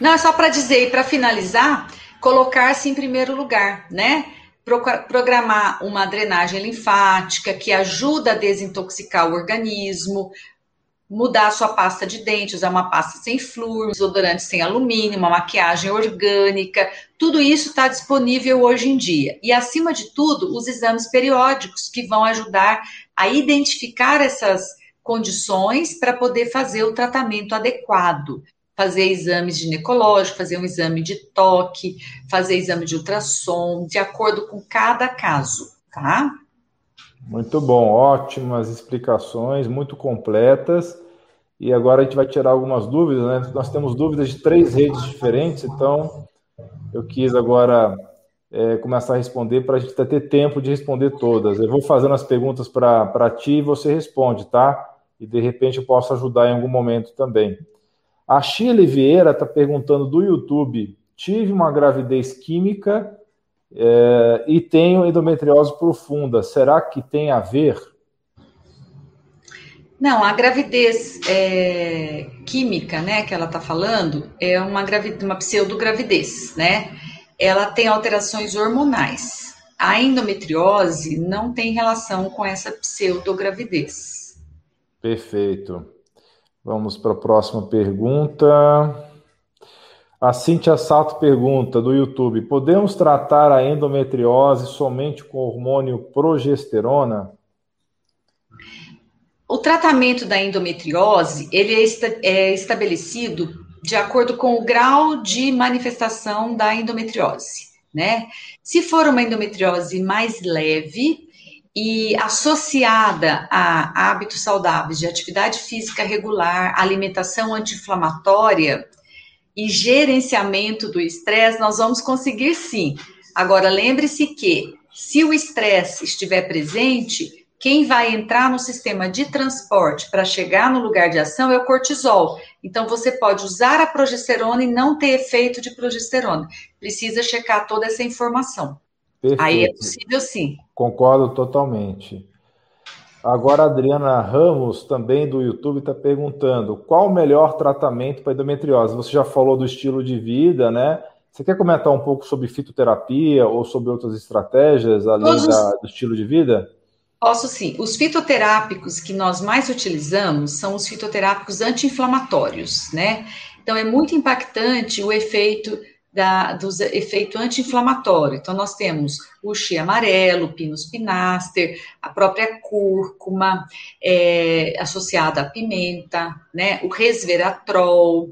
Não, é só para dizer, para finalizar, colocar-se em primeiro lugar, né? Programar uma drenagem linfática que ajuda a desintoxicar o organismo, mudar sua pasta de dente, usar uma pasta sem flúor, desodorante sem alumínio, uma maquiagem orgânica, tudo isso está disponível hoje em dia. E, acima de tudo, os exames periódicos que vão ajudar a identificar essas condições para poder fazer o tratamento adequado fazer exames ginecológicos, fazer um exame de toque, fazer exame de ultrassom, de acordo com cada caso, tá? Muito bom, ótimas explicações, muito completas. E agora a gente vai tirar algumas dúvidas, né? Nós temos dúvidas de três redes diferentes, então eu quis agora é, começar a responder para a gente ter tempo de responder todas. Eu vou fazendo as perguntas para ti e você responde, tá? E de repente eu posso ajudar em algum momento também. A Shirley Vieira está perguntando do YouTube: tive uma gravidez química é, e tenho endometriose profunda. Será que tem a ver? Não, a gravidez é, química, né, que ela está falando, é uma, gravidez, uma pseudogravidez, né? Ela tem alterações hormonais. A endometriose não tem relação com essa pseudogravidez. Perfeito. Vamos para a próxima pergunta. A Cintia Sato pergunta do YouTube: podemos tratar a endometriose somente com hormônio progesterona? O tratamento da endometriose ele é, é estabelecido de acordo com o grau de manifestação da endometriose, né? Se for uma endometriose mais leve e associada a hábitos saudáveis de atividade física regular, alimentação anti-inflamatória e gerenciamento do estresse, nós vamos conseguir sim. Agora, lembre-se que se o estresse estiver presente, quem vai entrar no sistema de transporte para chegar no lugar de ação é o cortisol. Então, você pode usar a progesterona e não ter efeito de progesterona. Precisa checar toda essa informação. Perfeito. Aí é possível sim. Concordo totalmente. Agora, a Adriana Ramos, também do YouTube, está perguntando qual o melhor tratamento para endometriose? Você já falou do estilo de vida, né? Você quer comentar um pouco sobre fitoterapia ou sobre outras estratégias além da, do estilo de vida? Posso sim. Os fitoterápicos que nós mais utilizamos são os fitoterápicos anti-inflamatórios, né? Então é muito impactante o efeito da, do efeito anti-inflamatório. Então nós temos o chia amarelo, pinus pinaster, a própria cúrcuma é, associada à pimenta, né? O resveratrol.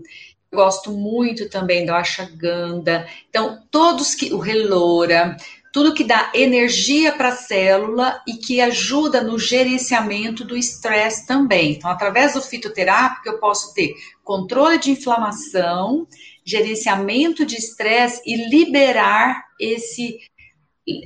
gosto muito também da ashwagandha. Então todos que o relora, tudo que dá energia para a célula e que ajuda no gerenciamento do estresse também. Então, através do fitoterápico, eu posso ter controle de inflamação, gerenciamento de estresse e liberar esse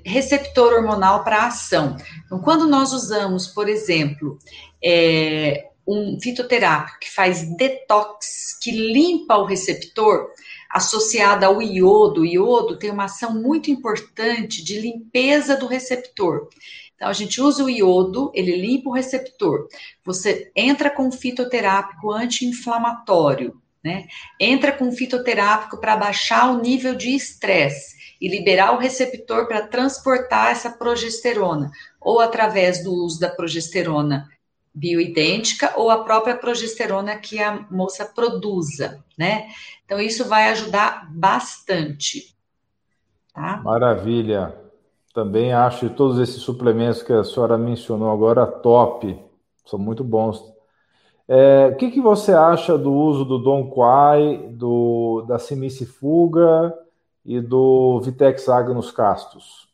receptor hormonal para ação. Então, quando nós usamos, por exemplo, é, um fitoterápico que faz detox, que limpa o receptor, associada ao iodo. O iodo tem uma ação muito importante de limpeza do receptor. Então, a gente usa o iodo, ele limpa o receptor. Você entra com um fitoterápico anti-inflamatório, né? Entra com fitoterápico para baixar o nível de estresse e liberar o receptor para transportar essa progesterona, ou através do uso da progesterona bioidêntica ou a própria progesterona que a moça produza, né? Então, isso vai ajudar bastante. Tá? Maravilha. Também acho todos esses suplementos que a senhora mencionou agora top. São muito bons. É, o que, que você acha do uso do Don Quai, do, da Semicifuga e do Vitex nos castos?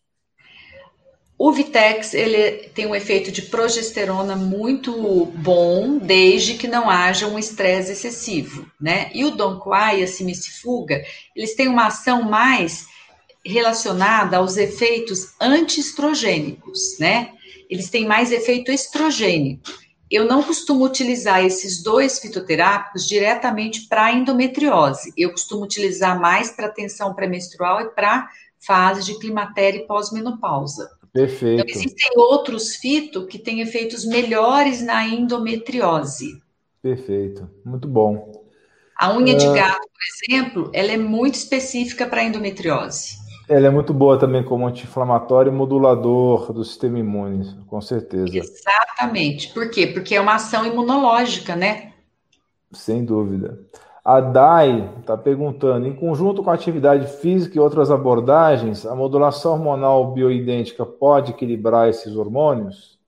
O Vitex ele tem um efeito de progesterona muito bom, desde que não haja um estresse excessivo, né? E o Donquai e a Simicifuga, eles têm uma ação mais relacionada aos efeitos antiestrogênicos, né? Eles têm mais efeito estrogênico. Eu não costumo utilizar esses dois fitoterápicos diretamente para endometriose. Eu costumo utilizar mais para tensão pré-menstrual e para fase de climatério e pós-menopausa. Perfeito. Então, existem outros fito que têm efeitos melhores na endometriose. Perfeito, muito bom. A unha de ah. gato, por exemplo, ela é muito específica para endometriose. Ela é muito boa também como anti-inflamatório e modulador do sistema imune, com certeza. Exatamente. Por quê? Porque é uma ação imunológica, né? Sem dúvida. A DAI está perguntando: em conjunto com a atividade física e outras abordagens, a modulação hormonal bioidêntica pode equilibrar esses hormônios?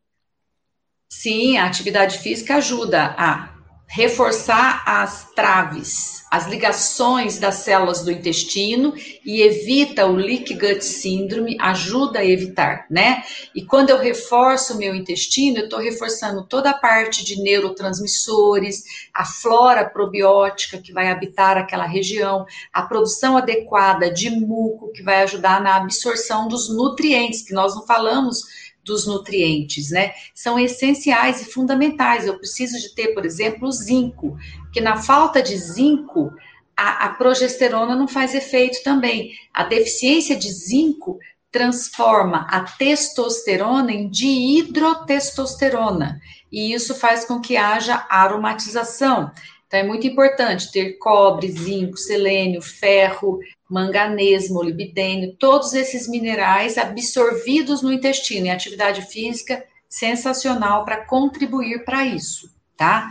Sim, a atividade física ajuda a reforçar as traves, as ligações das células do intestino e evita o leak gut síndrome, ajuda a evitar, né? E quando eu reforço o meu intestino, eu estou reforçando toda a parte de neurotransmissores, a flora probiótica que vai habitar aquela região, a produção adequada de muco que vai ajudar na absorção dos nutrientes, que nós não falamos dos nutrientes, né? São essenciais e fundamentais. Eu preciso de ter, por exemplo, zinco, que na falta de zinco, a, a progesterona não faz efeito também. A deficiência de zinco transforma a testosterona em dihidrotestosterona, e isso faz com que haja aromatização. Então é muito importante ter cobre, zinco, selênio, ferro, manganês, molibdênio, todos esses minerais absorvidos no intestino em atividade física sensacional para contribuir para isso, tá?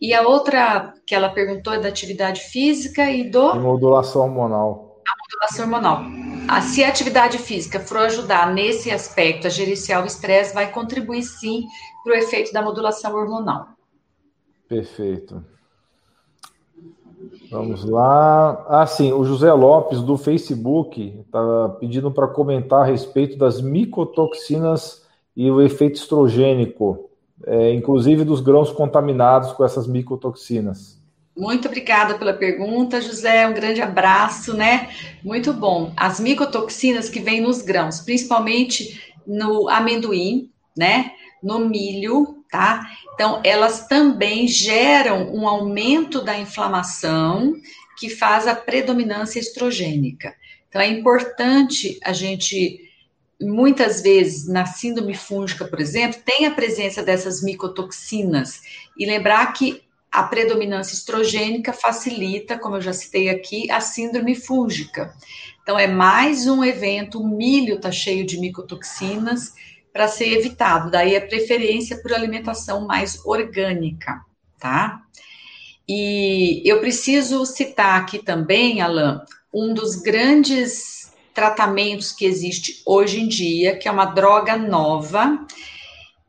E a outra que ela perguntou é da atividade física e do e modulação hormonal. A modulação hormonal. Ah, se a atividade física for ajudar nesse aspecto a gerenciar o estresse, vai contribuir sim para o efeito da modulação hormonal. Perfeito. Vamos lá. Ah, sim, o José Lopes do Facebook está pedindo para comentar a respeito das micotoxinas e o efeito estrogênico, é, inclusive dos grãos contaminados com essas micotoxinas. Muito obrigada pela pergunta, José. Um grande abraço, né? Muito bom. As micotoxinas que vêm nos grãos, principalmente no amendoim, né? No milho, tá? Então, elas também geram um aumento da inflamação que faz a predominância estrogênica. Então, é importante a gente, muitas vezes, na síndrome fúngica, por exemplo, tem a presença dessas micotoxinas e lembrar que a predominância estrogênica facilita, como eu já citei aqui, a síndrome fúngica. Então, é mais um evento, o milho está cheio de micotoxinas, para ser evitado. Daí a preferência por alimentação mais orgânica, tá? E eu preciso citar aqui também, Alan, um dos grandes tratamentos que existe hoje em dia, que é uma droga nova,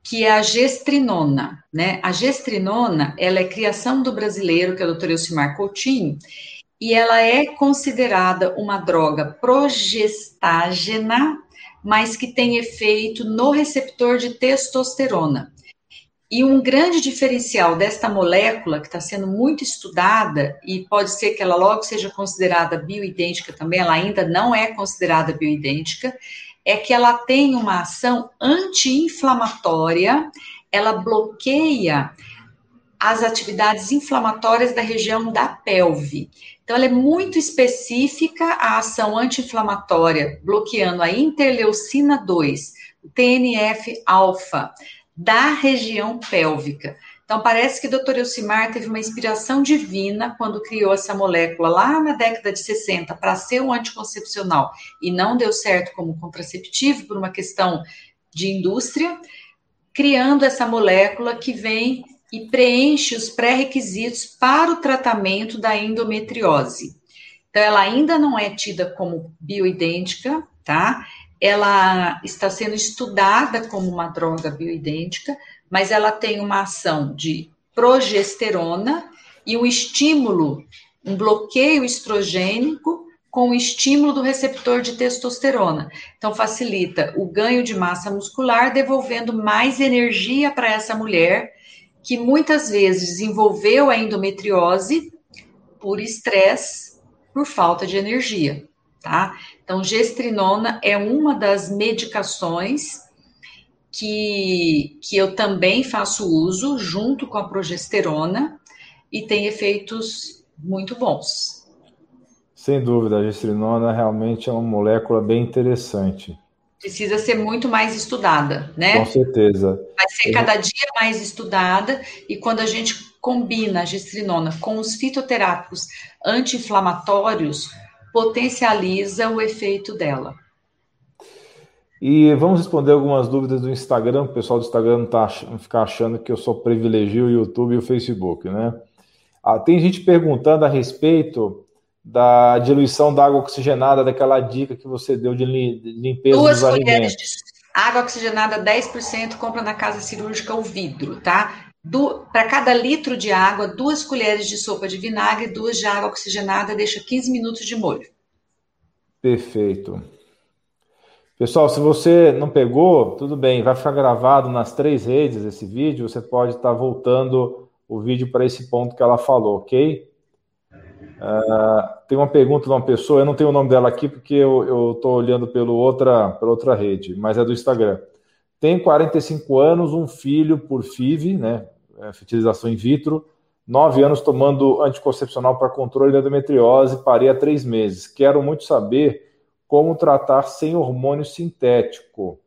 que é a gestrinona, né? A gestrinona, ela é criação do brasileiro, que é o Dr. Elcimar Coutinho, e ela é considerada uma droga progestágena mas que tem efeito no receptor de testosterona. E um grande diferencial desta molécula, que está sendo muito estudada, e pode ser que ela logo seja considerada bioidêntica também, ela ainda não é considerada bioidêntica, é que ela tem uma ação anti-inflamatória, ela bloqueia as atividades inflamatórias da região da pelve. Então, ela é muito específica a ação anti-inflamatória, bloqueando a interleucina 2, o TNF-alfa, da região pélvica. Então, parece que o Dr. Elcimar teve uma inspiração divina quando criou essa molécula lá na década de 60 para ser um anticoncepcional e não deu certo como contraceptivo por uma questão de indústria, criando essa molécula que vem e preenche os pré-requisitos para o tratamento da endometriose. Então, ela ainda não é tida como bioidêntica, tá? Ela está sendo estudada como uma droga bioidêntica, mas ela tem uma ação de progesterona e um estímulo, um bloqueio estrogênico com o estímulo do receptor de testosterona. Então, facilita o ganho de massa muscular, devolvendo mais energia para essa mulher que muitas vezes desenvolveu a endometriose por estresse, por falta de energia, tá? Então, gestrinona é uma das medicações que, que eu também faço uso junto com a progesterona e tem efeitos muito bons. Sem dúvida, a gestrinona realmente é uma molécula bem interessante precisa ser muito mais estudada, né? Com certeza. Vai ser cada dia mais estudada e quando a gente combina a gestrinona com os fitoterápicos anti-inflamatórios, potencializa o efeito dela. E vamos responder algumas dúvidas do Instagram, o pessoal do Instagram não tá ficar achando que eu só privilegio o YouTube e o Facebook, né? Ah, tem gente perguntando a respeito da diluição da água oxigenada, daquela dica que você deu de limpeza Duas dos colheres de água oxigenada 10%, compra na casa cirúrgica o vidro, tá? para cada litro de água, duas colheres de sopa de vinagre, duas de água oxigenada, deixa 15 minutos de molho. Perfeito. Pessoal, se você não pegou, tudo bem, vai ficar gravado nas três redes esse vídeo, você pode estar voltando o vídeo para esse ponto que ela falou, ok? Uh, tem uma pergunta de uma pessoa, eu não tenho o nome dela aqui porque eu estou olhando pelo outra, pela outra rede, mas é do Instagram. Tenho 45 anos, um filho por FIV, né? É, fertilização in vitro, nove anos tomando anticoncepcional para controle da endometriose, parei há três meses. Quero muito saber como tratar sem hormônio sintético.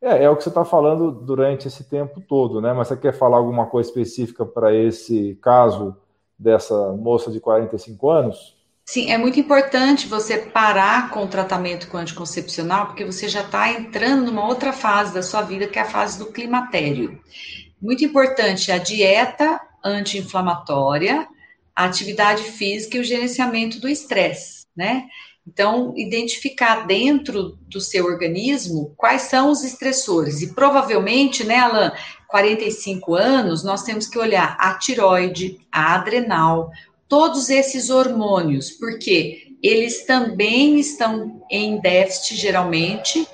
É, é o que você está falando durante esse tempo todo, né? Mas você quer falar alguma coisa específica para esse caso dessa moça de 45 anos? Sim, é muito importante você parar com o tratamento com anticoncepcional, porque você já está entrando numa outra fase da sua vida, que é a fase do climatério. Muito importante a dieta anti-inflamatória, a atividade física e o gerenciamento do estresse, né? Então, identificar dentro do seu organismo quais são os estressores. E provavelmente, né, Alan, 45 anos, nós temos que olhar a tiroide, a adrenal, todos esses hormônios, porque eles também estão em déficit, geralmente,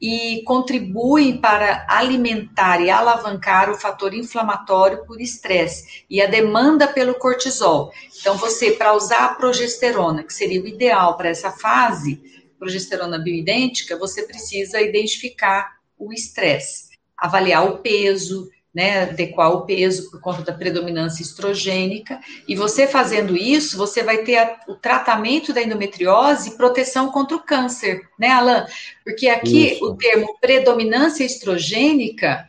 e contribuem para alimentar e alavancar o fator inflamatório por estresse e a demanda pelo cortisol. Então, você, para usar a progesterona, que seria o ideal para essa fase, progesterona bioidêntica, você precisa identificar o estresse, avaliar o peso, né, adequar o peso por conta da predominância estrogênica. E você fazendo isso, você vai ter a, o tratamento da endometriose e proteção contra o câncer, né, Alan? Porque aqui isso. o termo predominância estrogênica,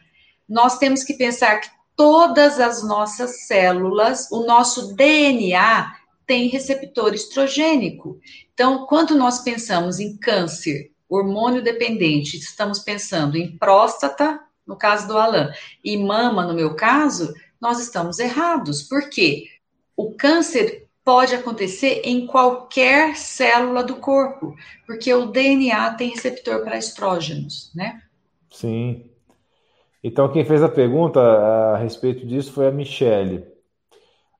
nós temos que pensar que todas as nossas células, o nosso DNA tem receptor estrogênico. Então, quando nós pensamos em câncer hormônio dependente, estamos pensando em próstata, no caso do Alan, e mama, no meu caso, nós estamos errados. Por quê? O câncer pode acontecer em qualquer célula do corpo, porque o DNA tem receptor para estrógenos, né? Sim. Então, quem fez a pergunta a respeito disso foi a Michele.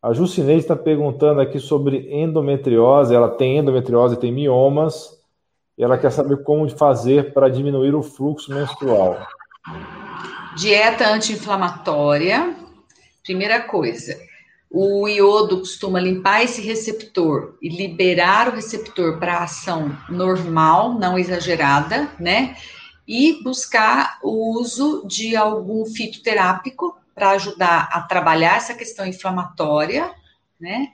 A Jucineide está perguntando aqui sobre endometriose. Ela tem endometriose, tem miomas, e ela quer saber como fazer para diminuir o fluxo menstrual. Dieta anti-inflamatória. Primeira coisa, o iodo costuma limpar esse receptor e liberar o receptor para ação normal, não exagerada, né? E buscar o uso de algum fitoterápico para ajudar a trabalhar essa questão inflamatória, né?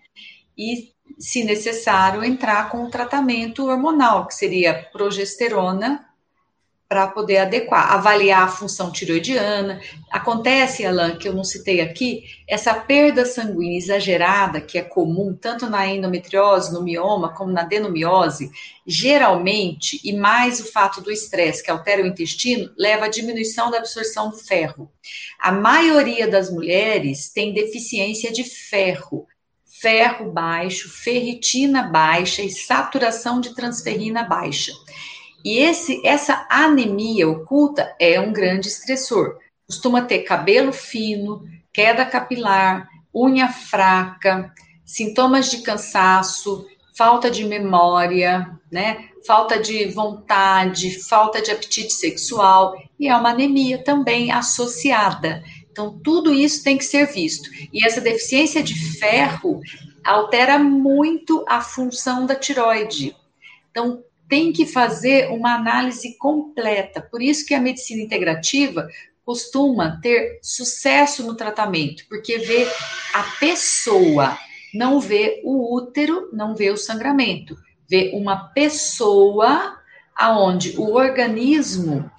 E, se necessário, entrar com o tratamento hormonal, que seria progesterona para poder adequar, avaliar a função tiroidiana. Acontece, Alan, que eu não citei aqui, essa perda sanguínea exagerada, que é comum tanto na endometriose, no mioma, como na adenomiose, geralmente, e mais o fato do estresse que altera o intestino, leva à diminuição da absorção do ferro. A maioria das mulheres tem deficiência de ferro, ferro baixo, ferritina baixa e saturação de transferrina baixa. E esse, essa anemia oculta é um grande estressor. Costuma ter cabelo fino, queda capilar, unha fraca, sintomas de cansaço, falta de memória, né? Falta de vontade, falta de apetite sexual e é uma anemia também associada. Então, tudo isso tem que ser visto. E essa deficiência de ferro altera muito a função da tiroide. Então, tem que fazer uma análise completa. Por isso que a medicina integrativa costuma ter sucesso no tratamento, porque vê a pessoa, não vê o útero, não vê o sangramento, vê uma pessoa aonde o organismo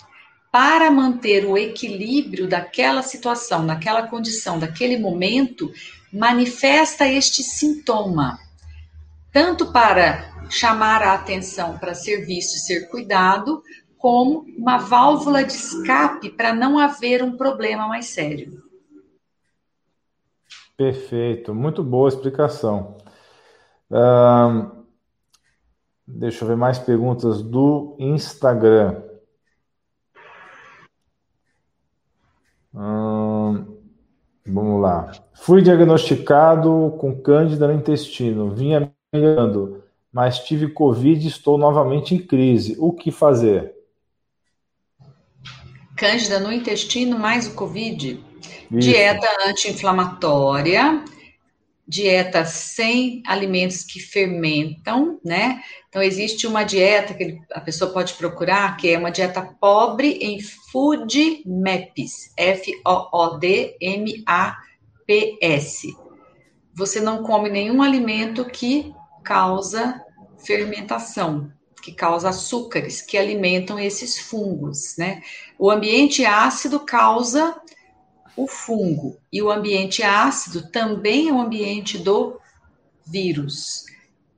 para manter o equilíbrio daquela situação, naquela condição, daquele momento, manifesta este sintoma. Tanto para chamar a atenção para ser visto e ser cuidado, como uma válvula de escape para não haver um problema mais sério. Perfeito, muito boa explicação. Um, deixa eu ver mais perguntas do Instagram. Vamos lá. Fui diagnosticado com cândida no intestino, vinha melhorando, mas tive Covid e estou novamente em crise. O que fazer? Cândida no intestino mais o Covid? Isso. Dieta anti-inflamatória, dieta sem alimentos que fermentam, né? Então, existe uma dieta que a pessoa pode procurar, que é uma dieta pobre em food maps, F-O-O-D-M-A-P-S. Você não come nenhum alimento que causa fermentação, que causa açúcares, que alimentam esses fungos, né? O ambiente ácido causa o fungo. E o ambiente ácido também é um ambiente do vírus.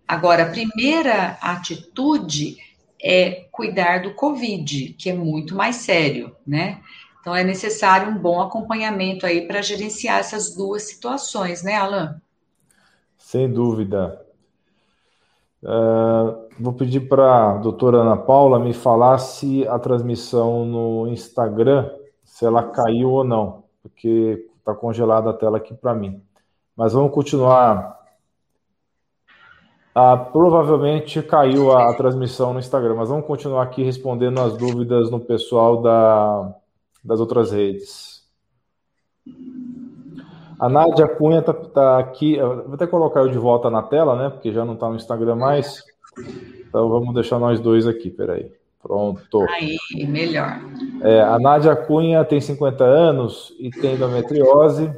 Agora, a primeira atitude é cuidar do Covid, que é muito mais sério, né? Então é necessário um bom acompanhamento aí para gerenciar essas duas situações, né, Alan? Sem dúvida. Uh, vou pedir para a doutora Ana Paula me falar se a transmissão no Instagram, se ela caiu ou não porque está congelada a tela aqui para mim. Mas vamos continuar. Ah, provavelmente caiu a, a, transmissão no Instagram, mas vamos continuar aqui respondendo as dúvidas no pessoal da, das outras redes. A Nádia Cunha está tá aqui. Vou até colocar eu de volta na tela, né? Porque já não está no Instagram mais. Então vamos deixar nós dois aqui, peraí. Pronto. Aí, melhor. É, a Nádia Cunha tem 50 anos e tem endometriose.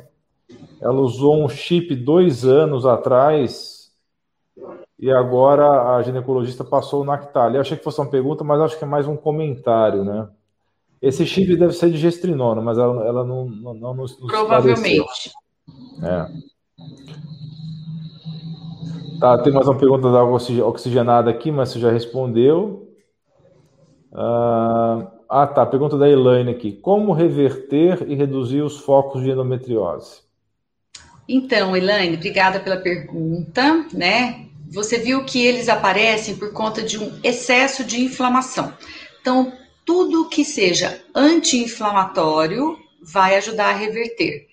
Ela usou um chip dois anos atrás e agora a ginecologista passou o Nactal. Eu achei que fosse uma pergunta, mas acho que é mais um comentário, né? Esse chip deve ser de gestrinona, mas ela, ela não, não, não Provavelmente. É. Tá, tem mais uma pergunta da oxigenada aqui, mas você já respondeu. Ah, ah, tá. Pergunta da Elaine aqui. Como reverter e reduzir os focos de endometriose? Então, Elaine, obrigada pela pergunta, né? Você viu que eles aparecem por conta de um excesso de inflamação. Então, tudo que seja anti-inflamatório vai ajudar a reverter.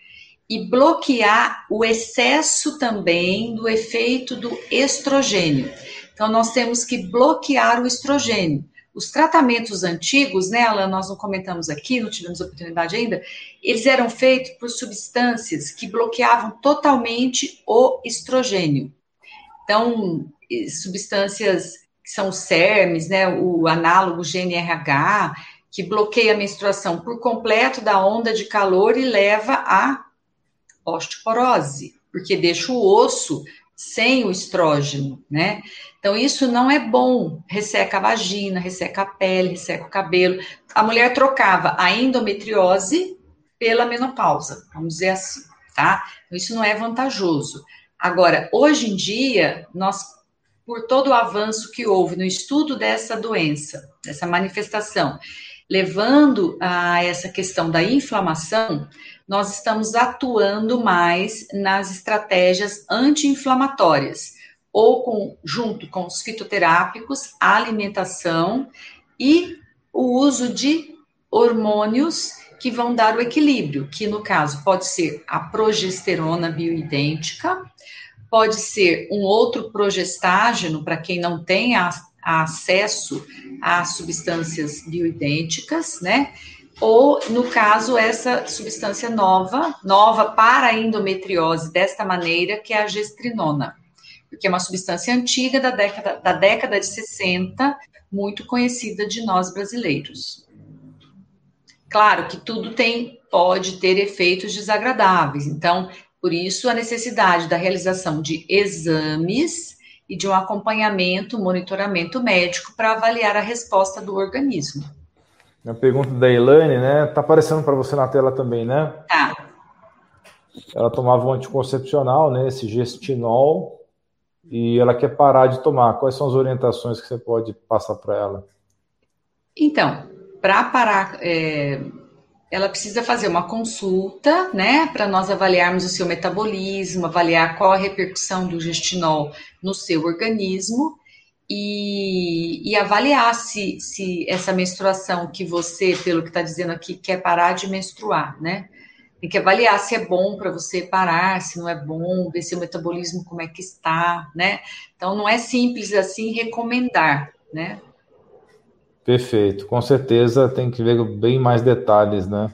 E bloquear o excesso também do efeito do estrogênio. Então, nós temos que bloquear o estrogênio. Os tratamentos antigos, né, Alan, nós não comentamos aqui, não tivemos oportunidade ainda, eles eram feitos por substâncias que bloqueavam totalmente o estrogênio. Então, substâncias que são os CERMs, né, o análogo GNRH, que bloqueia a menstruação por completo da onda de calor e leva à osteoporose, porque deixa o osso sem o estrógeno, né? Então, isso não é bom. Resseca a vagina, resseca a pele, resseca o cabelo. A mulher trocava a endometriose pela menopausa, vamos dizer assim, tá? Então, isso não é vantajoso. Agora, hoje em dia, nós, por todo o avanço que houve no estudo dessa doença, dessa manifestação, levando a essa questão da inflamação, nós estamos atuando mais nas estratégias anti-inflamatórias ou com, junto com os fitoterápicos, a alimentação e o uso de hormônios que vão dar o equilíbrio, que no caso pode ser a progesterona bioidêntica, pode ser um outro progestágeno para quem não tem a, a acesso a substâncias bioidênticas, né? Ou, no caso, essa substância nova, nova para a endometriose, desta maneira, que é a gestrinona porque é uma substância antiga da década, da década de 60, muito conhecida de nós brasileiros. Claro que tudo tem pode ter efeitos desagradáveis, então, por isso a necessidade da realização de exames e de um acompanhamento, monitoramento médico para avaliar a resposta do organismo. A pergunta da Elaine, né? Tá aparecendo para você na tela também, né? Tá. Ela tomava um anticoncepcional, né? Esse gestinol, e ela quer parar de tomar. Quais são as orientações que você pode passar para ela? Então, para parar, é, ela precisa fazer uma consulta, né, para nós avaliarmos o seu metabolismo, avaliar qual a repercussão do gestinol no seu organismo e, e avaliar se, se essa menstruação que você, pelo que está dizendo aqui, quer parar de menstruar, né? Tem que avaliar se é bom para você parar, se não é bom, ver se o metabolismo como é que está, né? Então não é simples assim recomendar, né? Perfeito. Com certeza tem que ver bem mais detalhes, né?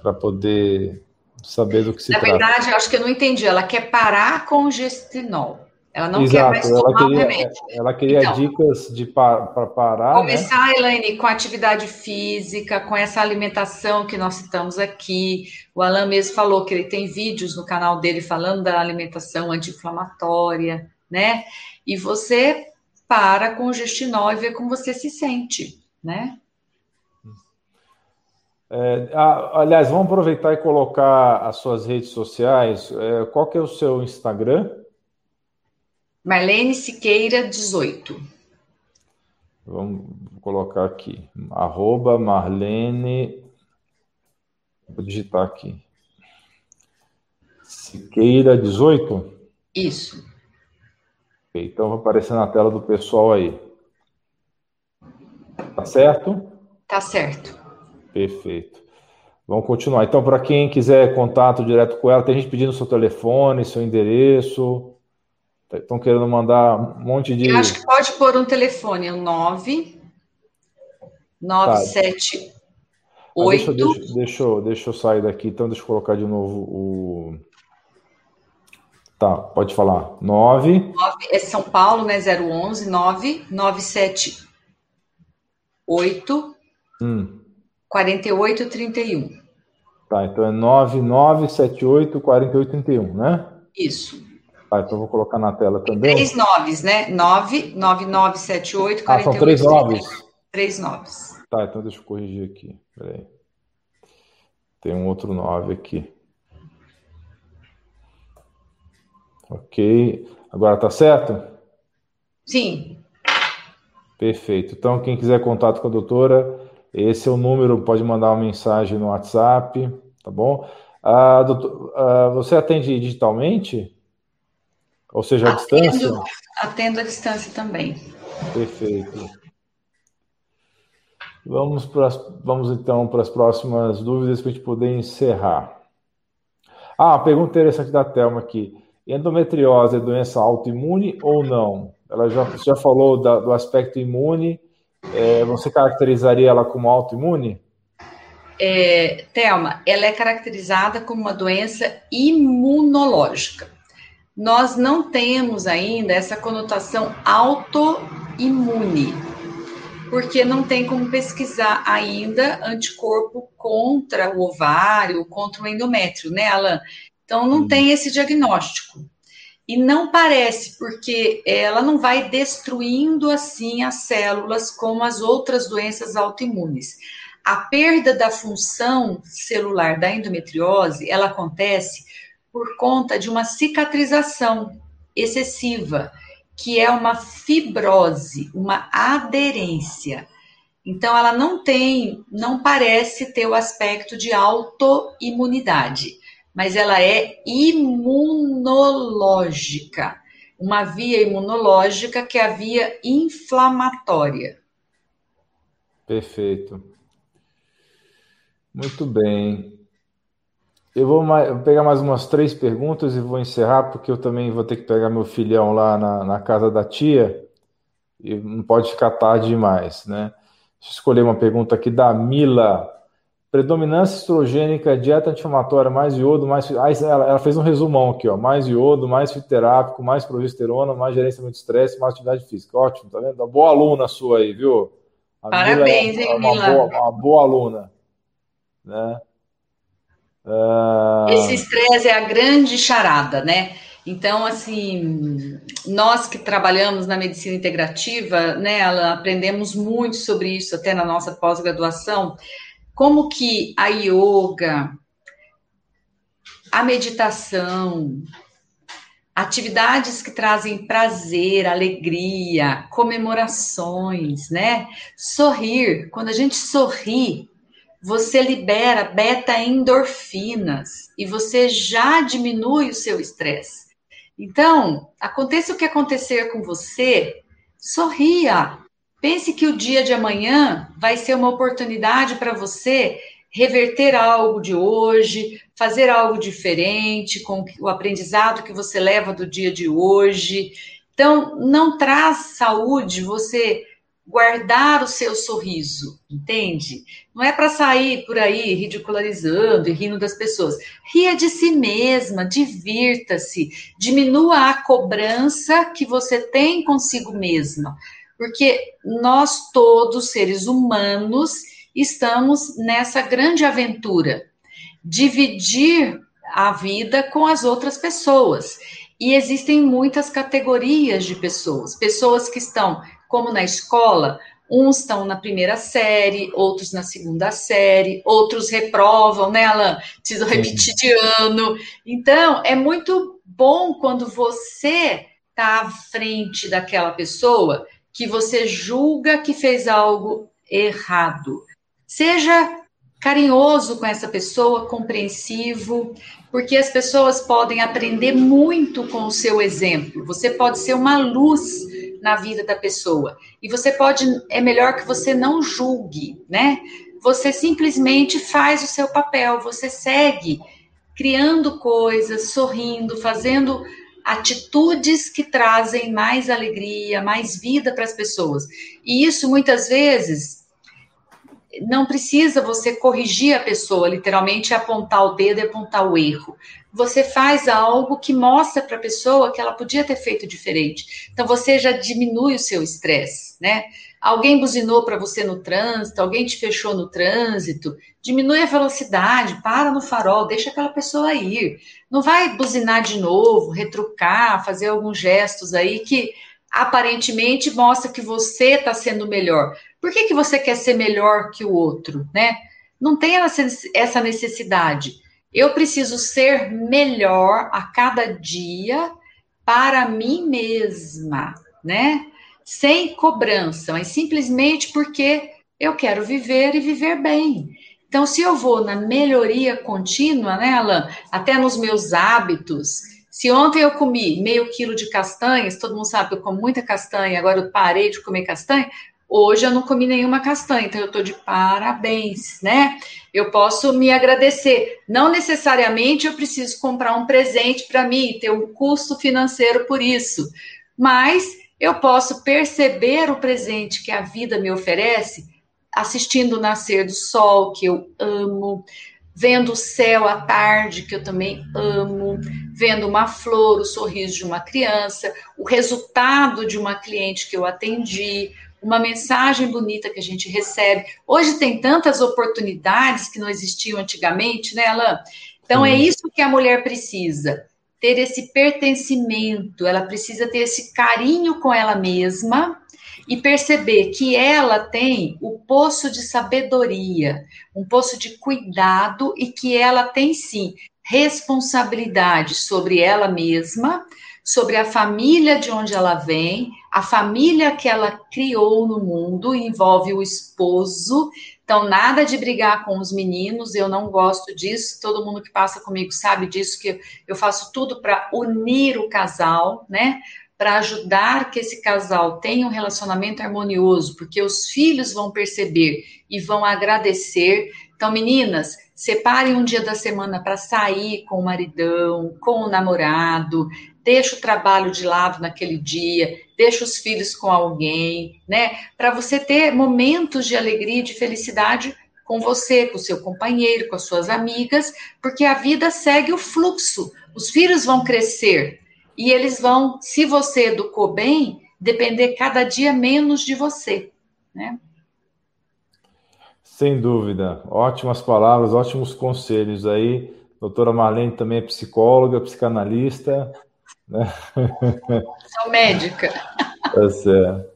Para poder saber do que se Na trata. Na verdade, eu acho que eu não entendi. Ela quer parar com o gestinol. Ela não Exato, quer mais tomar ela queria, remédio. Ela queria então, dicas de para parar. Né? Começar, né? Elaine, com atividade física, com essa alimentação que nós citamos aqui. O Alan mesmo falou que ele tem vídeos no canal dele falando da alimentação anti-inflamatória, né? E você para com o gestinol e vê como você se sente, né? É, aliás, vamos aproveitar e colocar as suas redes sociais. É, qual que é o seu Instagram? Marlene Siqueira 18. Vamos colocar aqui. Arroba Marlene. Vou digitar aqui. Siqueira 18? Isso. Okay, então vai aparecer na tela do pessoal aí. Tá certo? Tá certo. Perfeito. Vamos continuar. Então, para quem quiser contato direto com ela, tem gente pedindo seu telefone, seu endereço. Estão querendo mandar um monte de. Eu acho que pode pôr um telefone, um 9 978. Tá. Ah, deixa, deixa, deixa, deixa eu sair daqui, então deixa eu colocar de novo o. Tá, pode falar. 9. 9 é São Paulo, né? 011 9 978 hum. 4831. Tá, então é 9978 4831, né? Isso. Tá, então vou colocar na tela também. Três noves, né? 99978 Ah, são três noves? Três noves. Tá, então deixa eu corrigir aqui. Peraí. Tem um outro 9 aqui. Ok. Agora tá certo? Sim. Perfeito. Então, quem quiser contato com a doutora, esse é o número, pode mandar uma mensagem no WhatsApp, tá bom? Ah, doutor, ah, você atende digitalmente? Ou seja, atendo, distância? Atendo à distância também. Perfeito. Vamos, para vamos então para as próximas dúvidas para a gente poder encerrar. Ah, pergunta interessante da Thelma aqui. Endometriose é doença autoimune ou não? Ela já, já falou da, do aspecto imune. É, você caracterizaria ela como autoimune? É, Thelma, ela é caracterizada como uma doença imunológica nós não temos ainda essa conotação autoimune, porque não tem como pesquisar ainda anticorpo contra o ovário, contra o endométrio, né, Alan? Então não tem esse diagnóstico. E não parece, porque ela não vai destruindo assim as células como as outras doenças autoimunes. A perda da função celular da endometriose, ela acontece por conta de uma cicatrização excessiva, que é uma fibrose, uma aderência. Então, ela não tem, não parece ter o aspecto de autoimunidade, mas ela é imunológica, uma via imunológica que é a via inflamatória. Perfeito. Muito bem. Eu vou, pegar mais umas três perguntas e vou encerrar, porque eu também vou ter que pegar meu filhão lá na, na casa da tia e não pode ficar tarde demais, né? Deixa eu escolher uma pergunta aqui da Mila. Predominância estrogênica, dieta anti-inflamatória, mais iodo, mais. Ah, ela, ela, fez um resumão aqui, ó. Mais iodo, mais fitoterápico, mais progesterona, mais gerenciamento de estresse, mais atividade física. Ótimo, tá vendo? Uma boa aluna sua aí, viu? A Parabéns, Mila é uma, hein, Mila? Boa, uma boa aluna. Né? Esse estresse é a grande charada, né? Então, assim, nós que trabalhamos na medicina integrativa, né, aprendemos muito sobre isso até na nossa pós-graduação, como que a yoga, a meditação, atividades que trazem prazer, alegria, comemorações, né? Sorrir, quando a gente sorri, você libera beta-endorfinas e você já diminui o seu estresse. Então, aconteça o que acontecer com você, sorria. Pense que o dia de amanhã vai ser uma oportunidade para você reverter algo de hoje, fazer algo diferente com o aprendizado que você leva do dia de hoje. Então, não traz saúde você guardar o seu sorriso, entende? Não é para sair por aí ridicularizando e rindo das pessoas. Ria de si mesma, divirta-se, diminua a cobrança que você tem consigo mesma, porque nós todos, seres humanos, estamos nessa grande aventura, dividir a vida com as outras pessoas. E existem muitas categorias de pessoas, pessoas que estão como na escola, uns estão na primeira série, outros na segunda série, outros reprovam, né, Alan? Precisam repetir de ano. Então, é muito bom quando você está à frente daquela pessoa que você julga que fez algo errado. Seja carinhoso com essa pessoa, compreensivo, porque as pessoas podem aprender muito com o seu exemplo. Você pode ser uma luz na vida da pessoa. E você pode, é melhor que você não julgue, né? Você simplesmente faz o seu papel, você segue criando coisas, sorrindo, fazendo atitudes que trazem mais alegria, mais vida para as pessoas. E isso muitas vezes não precisa você corrigir a pessoa, literalmente apontar o dedo e apontar o erro você faz algo que mostra para a pessoa que ela podia ter feito diferente. Então você já diminui o seu estresse, né? Alguém buzinou para você no trânsito, alguém te fechou no trânsito, diminui a velocidade, para no farol, deixa aquela pessoa ir. Não vai buzinar de novo, retrucar, fazer alguns gestos aí que aparentemente mostra que você está sendo melhor. Por que, que você quer ser melhor que o outro, né? Não tem essa necessidade. Eu preciso ser melhor a cada dia para mim mesma, né? Sem cobrança, mas simplesmente porque eu quero viver e viver bem. Então, se eu vou na melhoria contínua, né, Alan? Até nos meus hábitos. Se ontem eu comi meio quilo de castanhas, todo mundo sabe que eu como muita castanha, agora eu parei de comer castanha, Hoje eu não comi nenhuma castanha, então eu estou de parabéns, né? Eu posso me agradecer. Não necessariamente eu preciso comprar um presente para mim, ter um custo financeiro por isso, mas eu posso perceber o presente que a vida me oferece assistindo o nascer do sol, que eu amo, vendo o céu à tarde, que eu também amo, vendo uma flor, o sorriso de uma criança, o resultado de uma cliente que eu atendi, uma mensagem bonita que a gente recebe. Hoje tem tantas oportunidades que não existiam antigamente, né, Alain? Então, é isso que a mulher precisa. Ter esse pertencimento, ela precisa ter esse carinho com ela mesma e perceber que ela tem o poço de sabedoria, um poço de cuidado e que ela tem sim responsabilidade sobre ela mesma, sobre a família de onde ela vem, a família que ela criou no mundo, envolve o esposo. Então, nada de brigar com os meninos, eu não gosto disso. Todo mundo que passa comigo sabe disso, que eu faço tudo para unir o casal, né? Para ajudar que esse casal tenha um relacionamento harmonioso, porque os filhos vão perceber e vão agradecer. Então, meninas, separem um dia da semana para sair com o maridão, com o namorado, deixa o trabalho de lado naquele dia, deixa os filhos com alguém, né? Para você ter momentos de alegria e de felicidade com você, com o seu companheiro, com as suas amigas, porque a vida segue o fluxo. Os filhos vão crescer e eles vão, se você educou bem, depender cada dia menos de você, né? Sem dúvida. Ótimas palavras, ótimos conselhos aí. Doutora Marlene também é psicóloga, psicanalista, né? Sou médica. Tá certo.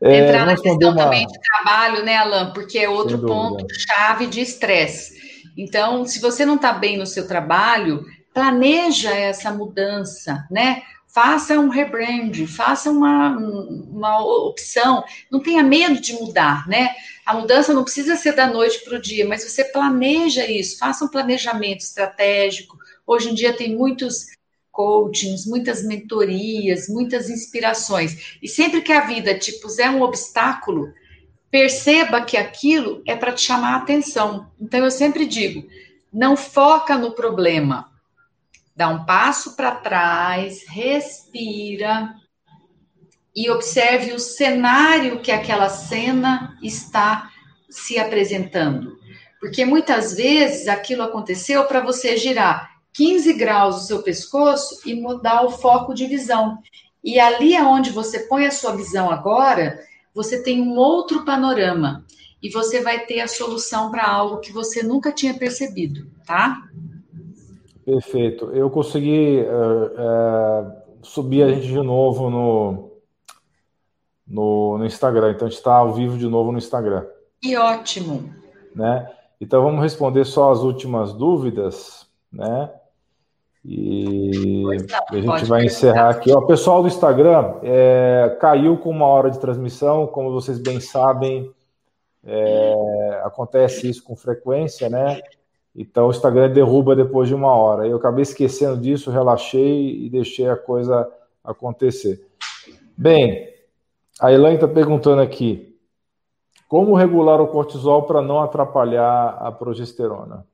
É, Entrar na questão uma... também de trabalho, né, Alan? Porque é outro ponto chave de estresse. Então, se você não está bem no seu trabalho, planeja essa mudança, né? Faça um rebrand, faça uma, uma opção, não tenha medo de mudar, né? A mudança não precisa ser da noite para o dia, mas você planeja isso, faça um planejamento estratégico. Hoje em dia tem muitos coachings, muitas mentorias, muitas inspirações. E sempre que a vida te puser um obstáculo, perceba que aquilo é para te chamar a atenção. Então eu sempre digo, não foca no problema. Dá um passo para trás, respira e observe o cenário que aquela cena está se apresentando. Porque muitas vezes aquilo aconteceu para você girar 15 graus o seu pescoço e mudar o foco de visão. E ali aonde você põe a sua visão agora, você tem um outro panorama e você vai ter a solução para algo que você nunca tinha percebido, tá? Perfeito. Eu consegui uh, uh, subir a gente de novo no, no, no Instagram. Então, a gente está ao vivo de novo no Instagram. Que ótimo. Né? Então, vamos responder só as últimas dúvidas, né? E a gente vai encerrar aqui. O pessoal do Instagram é, caiu com uma hora de transmissão, como vocês bem sabem, é, acontece isso com frequência, né? Então o Instagram derruba depois de uma hora. Eu acabei esquecendo disso, relaxei e deixei a coisa acontecer. Bem, a Elaine está perguntando aqui: como regular o cortisol para não atrapalhar a progesterona?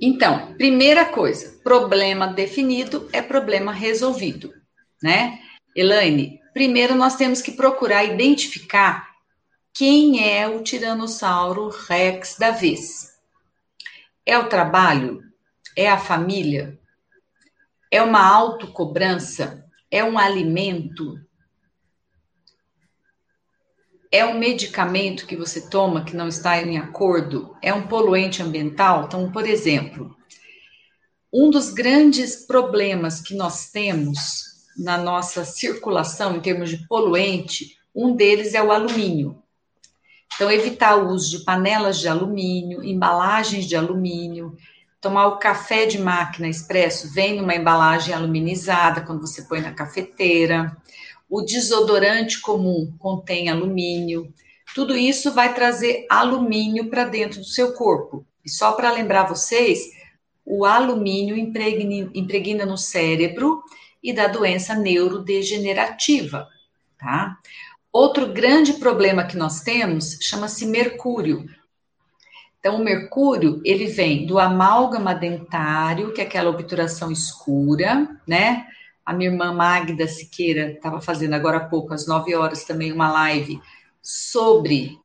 Então, primeira coisa, problema definido é problema resolvido, né? Elaine, primeiro nós temos que procurar identificar quem é o Tiranossauro Rex da vez. É o trabalho? É a família? É uma autocobrança? É um alimento? É um medicamento que você toma que não está em acordo? É um poluente ambiental? Então, por exemplo, um dos grandes problemas que nós temos na nossa circulação em termos de poluente, um deles é o alumínio. Então, evitar o uso de panelas de alumínio, embalagens de alumínio, tomar o café de máquina expresso, vem numa embalagem aluminizada quando você põe na cafeteira o desodorante comum contém alumínio. Tudo isso vai trazer alumínio para dentro do seu corpo. E só para lembrar vocês, o alumínio impregna, impregna no cérebro e dá doença neurodegenerativa, tá? Outro grande problema que nós temos chama-se mercúrio. Então, o mercúrio, ele vem do amálgama dentário, que é aquela obturação escura, né? A minha irmã Magda Siqueira estava fazendo agora há pouco, às 9 horas, também uma live sobre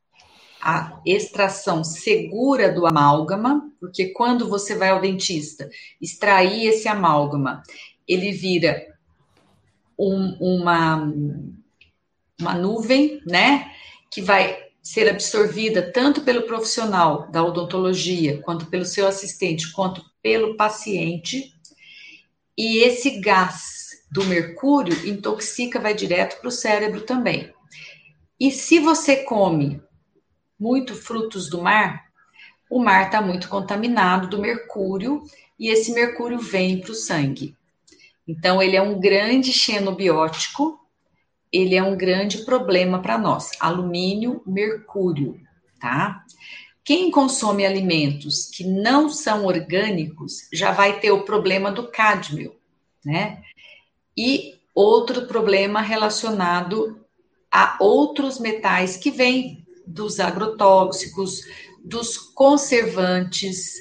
a extração segura do amálgama, porque quando você vai ao dentista extrair esse amálgama, ele vira um, uma, uma nuvem, né? Que vai ser absorvida tanto pelo profissional da odontologia, quanto pelo seu assistente, quanto pelo paciente. E esse gás do mercúrio intoxica, vai direto para o cérebro também. E se você come muito frutos do mar, o mar está muito contaminado do mercúrio e esse mercúrio vem para o sangue. Então, ele é um grande xenobiótico, ele é um grande problema para nós. Alumínio, mercúrio, tá? Quem consome alimentos que não são orgânicos já vai ter o problema do cádmio, né? e outro problema relacionado a outros metais que vêm dos agrotóxicos, dos conservantes,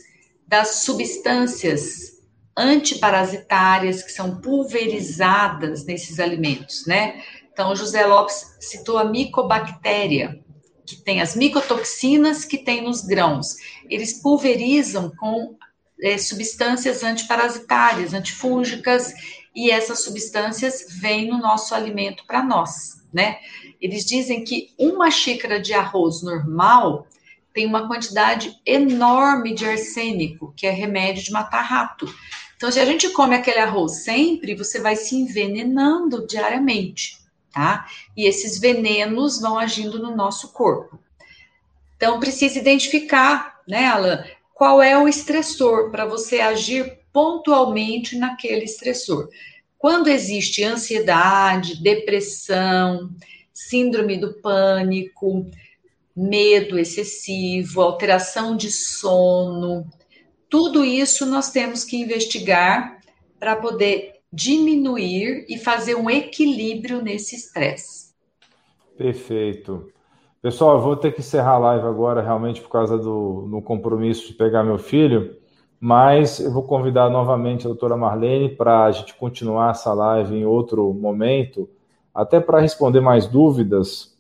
das substâncias antiparasitárias que são pulverizadas nesses alimentos, né? Então, José Lopes citou a micobactéria, que tem as micotoxinas que tem nos grãos. Eles pulverizam com é, substâncias antiparasitárias, antifúngicas e essas substâncias vêm no nosso alimento para nós, né? Eles dizem que uma xícara de arroz normal tem uma quantidade enorme de arsênico, que é remédio de matar rato. Então, se a gente come aquele arroz sempre, você vai se envenenando diariamente, tá? E esses venenos vão agindo no nosso corpo. Então, precisa identificar, né, Alan, qual é o estressor para você agir pontualmente naquele estressor. Quando existe ansiedade, depressão, síndrome do pânico, medo excessivo, alteração de sono, tudo isso nós temos que investigar para poder diminuir e fazer um equilíbrio nesse estresse. Perfeito. Pessoal, eu vou ter que encerrar a live agora, realmente, por causa do, do compromisso de pegar meu filho, mas eu vou convidar novamente a doutora Marlene para a gente continuar essa live em outro momento, até para responder mais dúvidas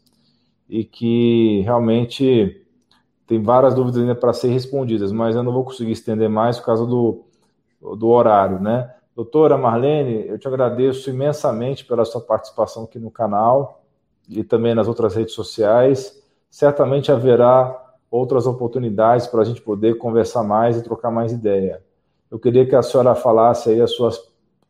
e que realmente tem várias dúvidas ainda para ser respondidas, mas eu não vou conseguir estender mais por causa do, do horário, né? Doutora Marlene, eu te agradeço imensamente pela sua participação aqui no canal e também nas outras redes sociais. Certamente haverá outras oportunidades para a gente poder conversar mais e trocar mais ideia. Eu queria que a senhora falasse aí as suas.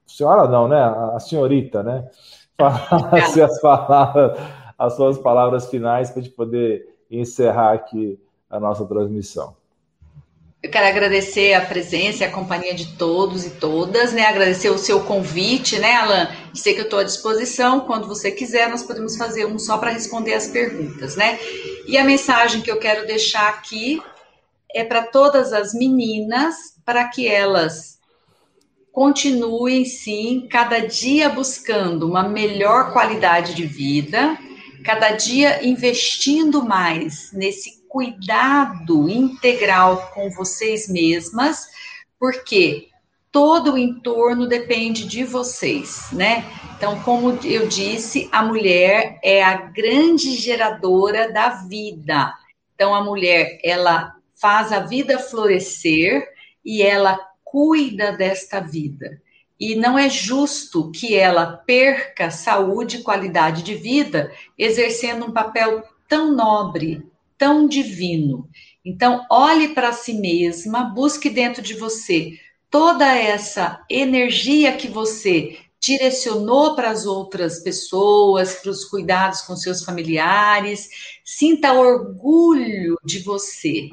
Senhora não, né? A senhorita, né? Falasse as palavras, as suas palavras finais para a gente poder encerrar aqui a nossa transmissão. Eu quero agradecer a presença e a companhia de todos e todas, né? Agradecer o seu convite, né, Alan? Sei que eu estou à disposição. Quando você quiser, nós podemos fazer um só para responder as perguntas, né? E a mensagem que eu quero deixar aqui é para todas as meninas, para que elas continuem, sim, cada dia buscando uma melhor qualidade de vida, cada dia investindo mais nesse cuidado integral com vocês mesmas, porque todo o entorno depende de vocês, né? Então, como eu disse, a mulher é a grande geradora da vida. Então, a mulher, ela faz a vida florescer e ela cuida desta vida. E não é justo que ela perca saúde e qualidade de vida exercendo um papel tão nobre, tão divino. Então, olhe para si mesma, busque dentro de você toda essa energia que você direcionou para as outras pessoas, para os cuidados com seus familiares. Sinta orgulho de você.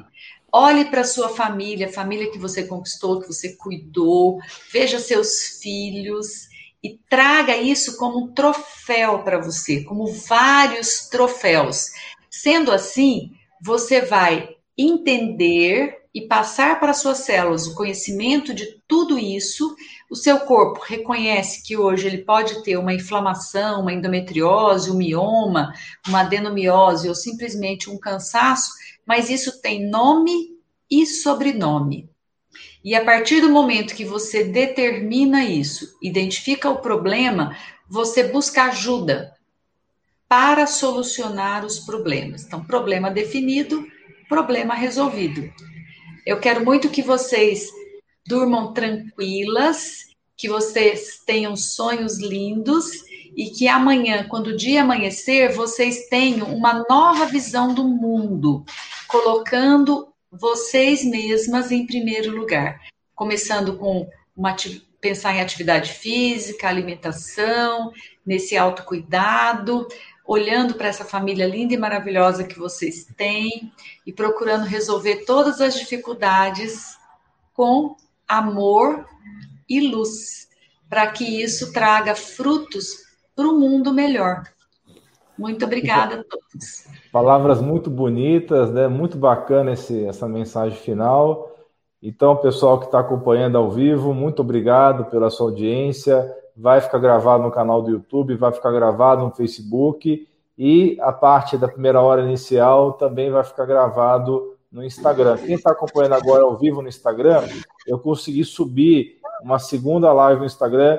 Olhe para sua família, família que você conquistou, que você cuidou, veja seus filhos e traga isso como um troféu para você, como vários troféus. Sendo assim, você vai entender e passar para suas células o conhecimento de tudo isso. O seu corpo reconhece que hoje ele pode ter uma inflamação, uma endometriose, um mioma, uma adenomiose ou simplesmente um cansaço, mas isso tem nome e sobrenome. E a partir do momento que você determina isso, identifica o problema, você busca ajuda para solucionar os problemas. Então, problema definido, problema resolvido. Eu quero muito que vocês durmam tranquilas, que vocês tenham sonhos lindos e que amanhã, quando o dia amanhecer, vocês tenham uma nova visão do mundo, colocando vocês mesmas em primeiro lugar, começando com uma pensar em atividade física, alimentação, nesse autocuidado, olhando para essa família linda e maravilhosa que vocês têm e procurando resolver todas as dificuldades com amor e luz, para que isso traga frutos para um mundo melhor. Muito obrigada a todos. Palavras muito bonitas, né? Muito bacana esse, essa mensagem final. Então, pessoal que está acompanhando ao vivo, muito obrigado pela sua audiência vai ficar gravado no canal do YouTube, vai ficar gravado no Facebook e a parte da primeira hora inicial também vai ficar gravado no Instagram. Quem está acompanhando agora ao vivo no Instagram, eu consegui subir uma segunda live no Instagram,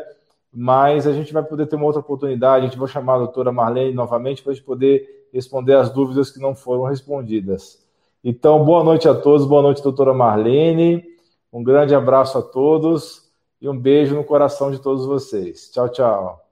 mas a gente vai poder ter uma outra oportunidade. A gente vai chamar a doutora Marlene novamente para a gente poder responder as dúvidas que não foram respondidas. Então, boa noite a todos, boa noite, doutora Marlene. Um grande abraço a todos e um beijo no coração de todos vocês. Tchau, tchau.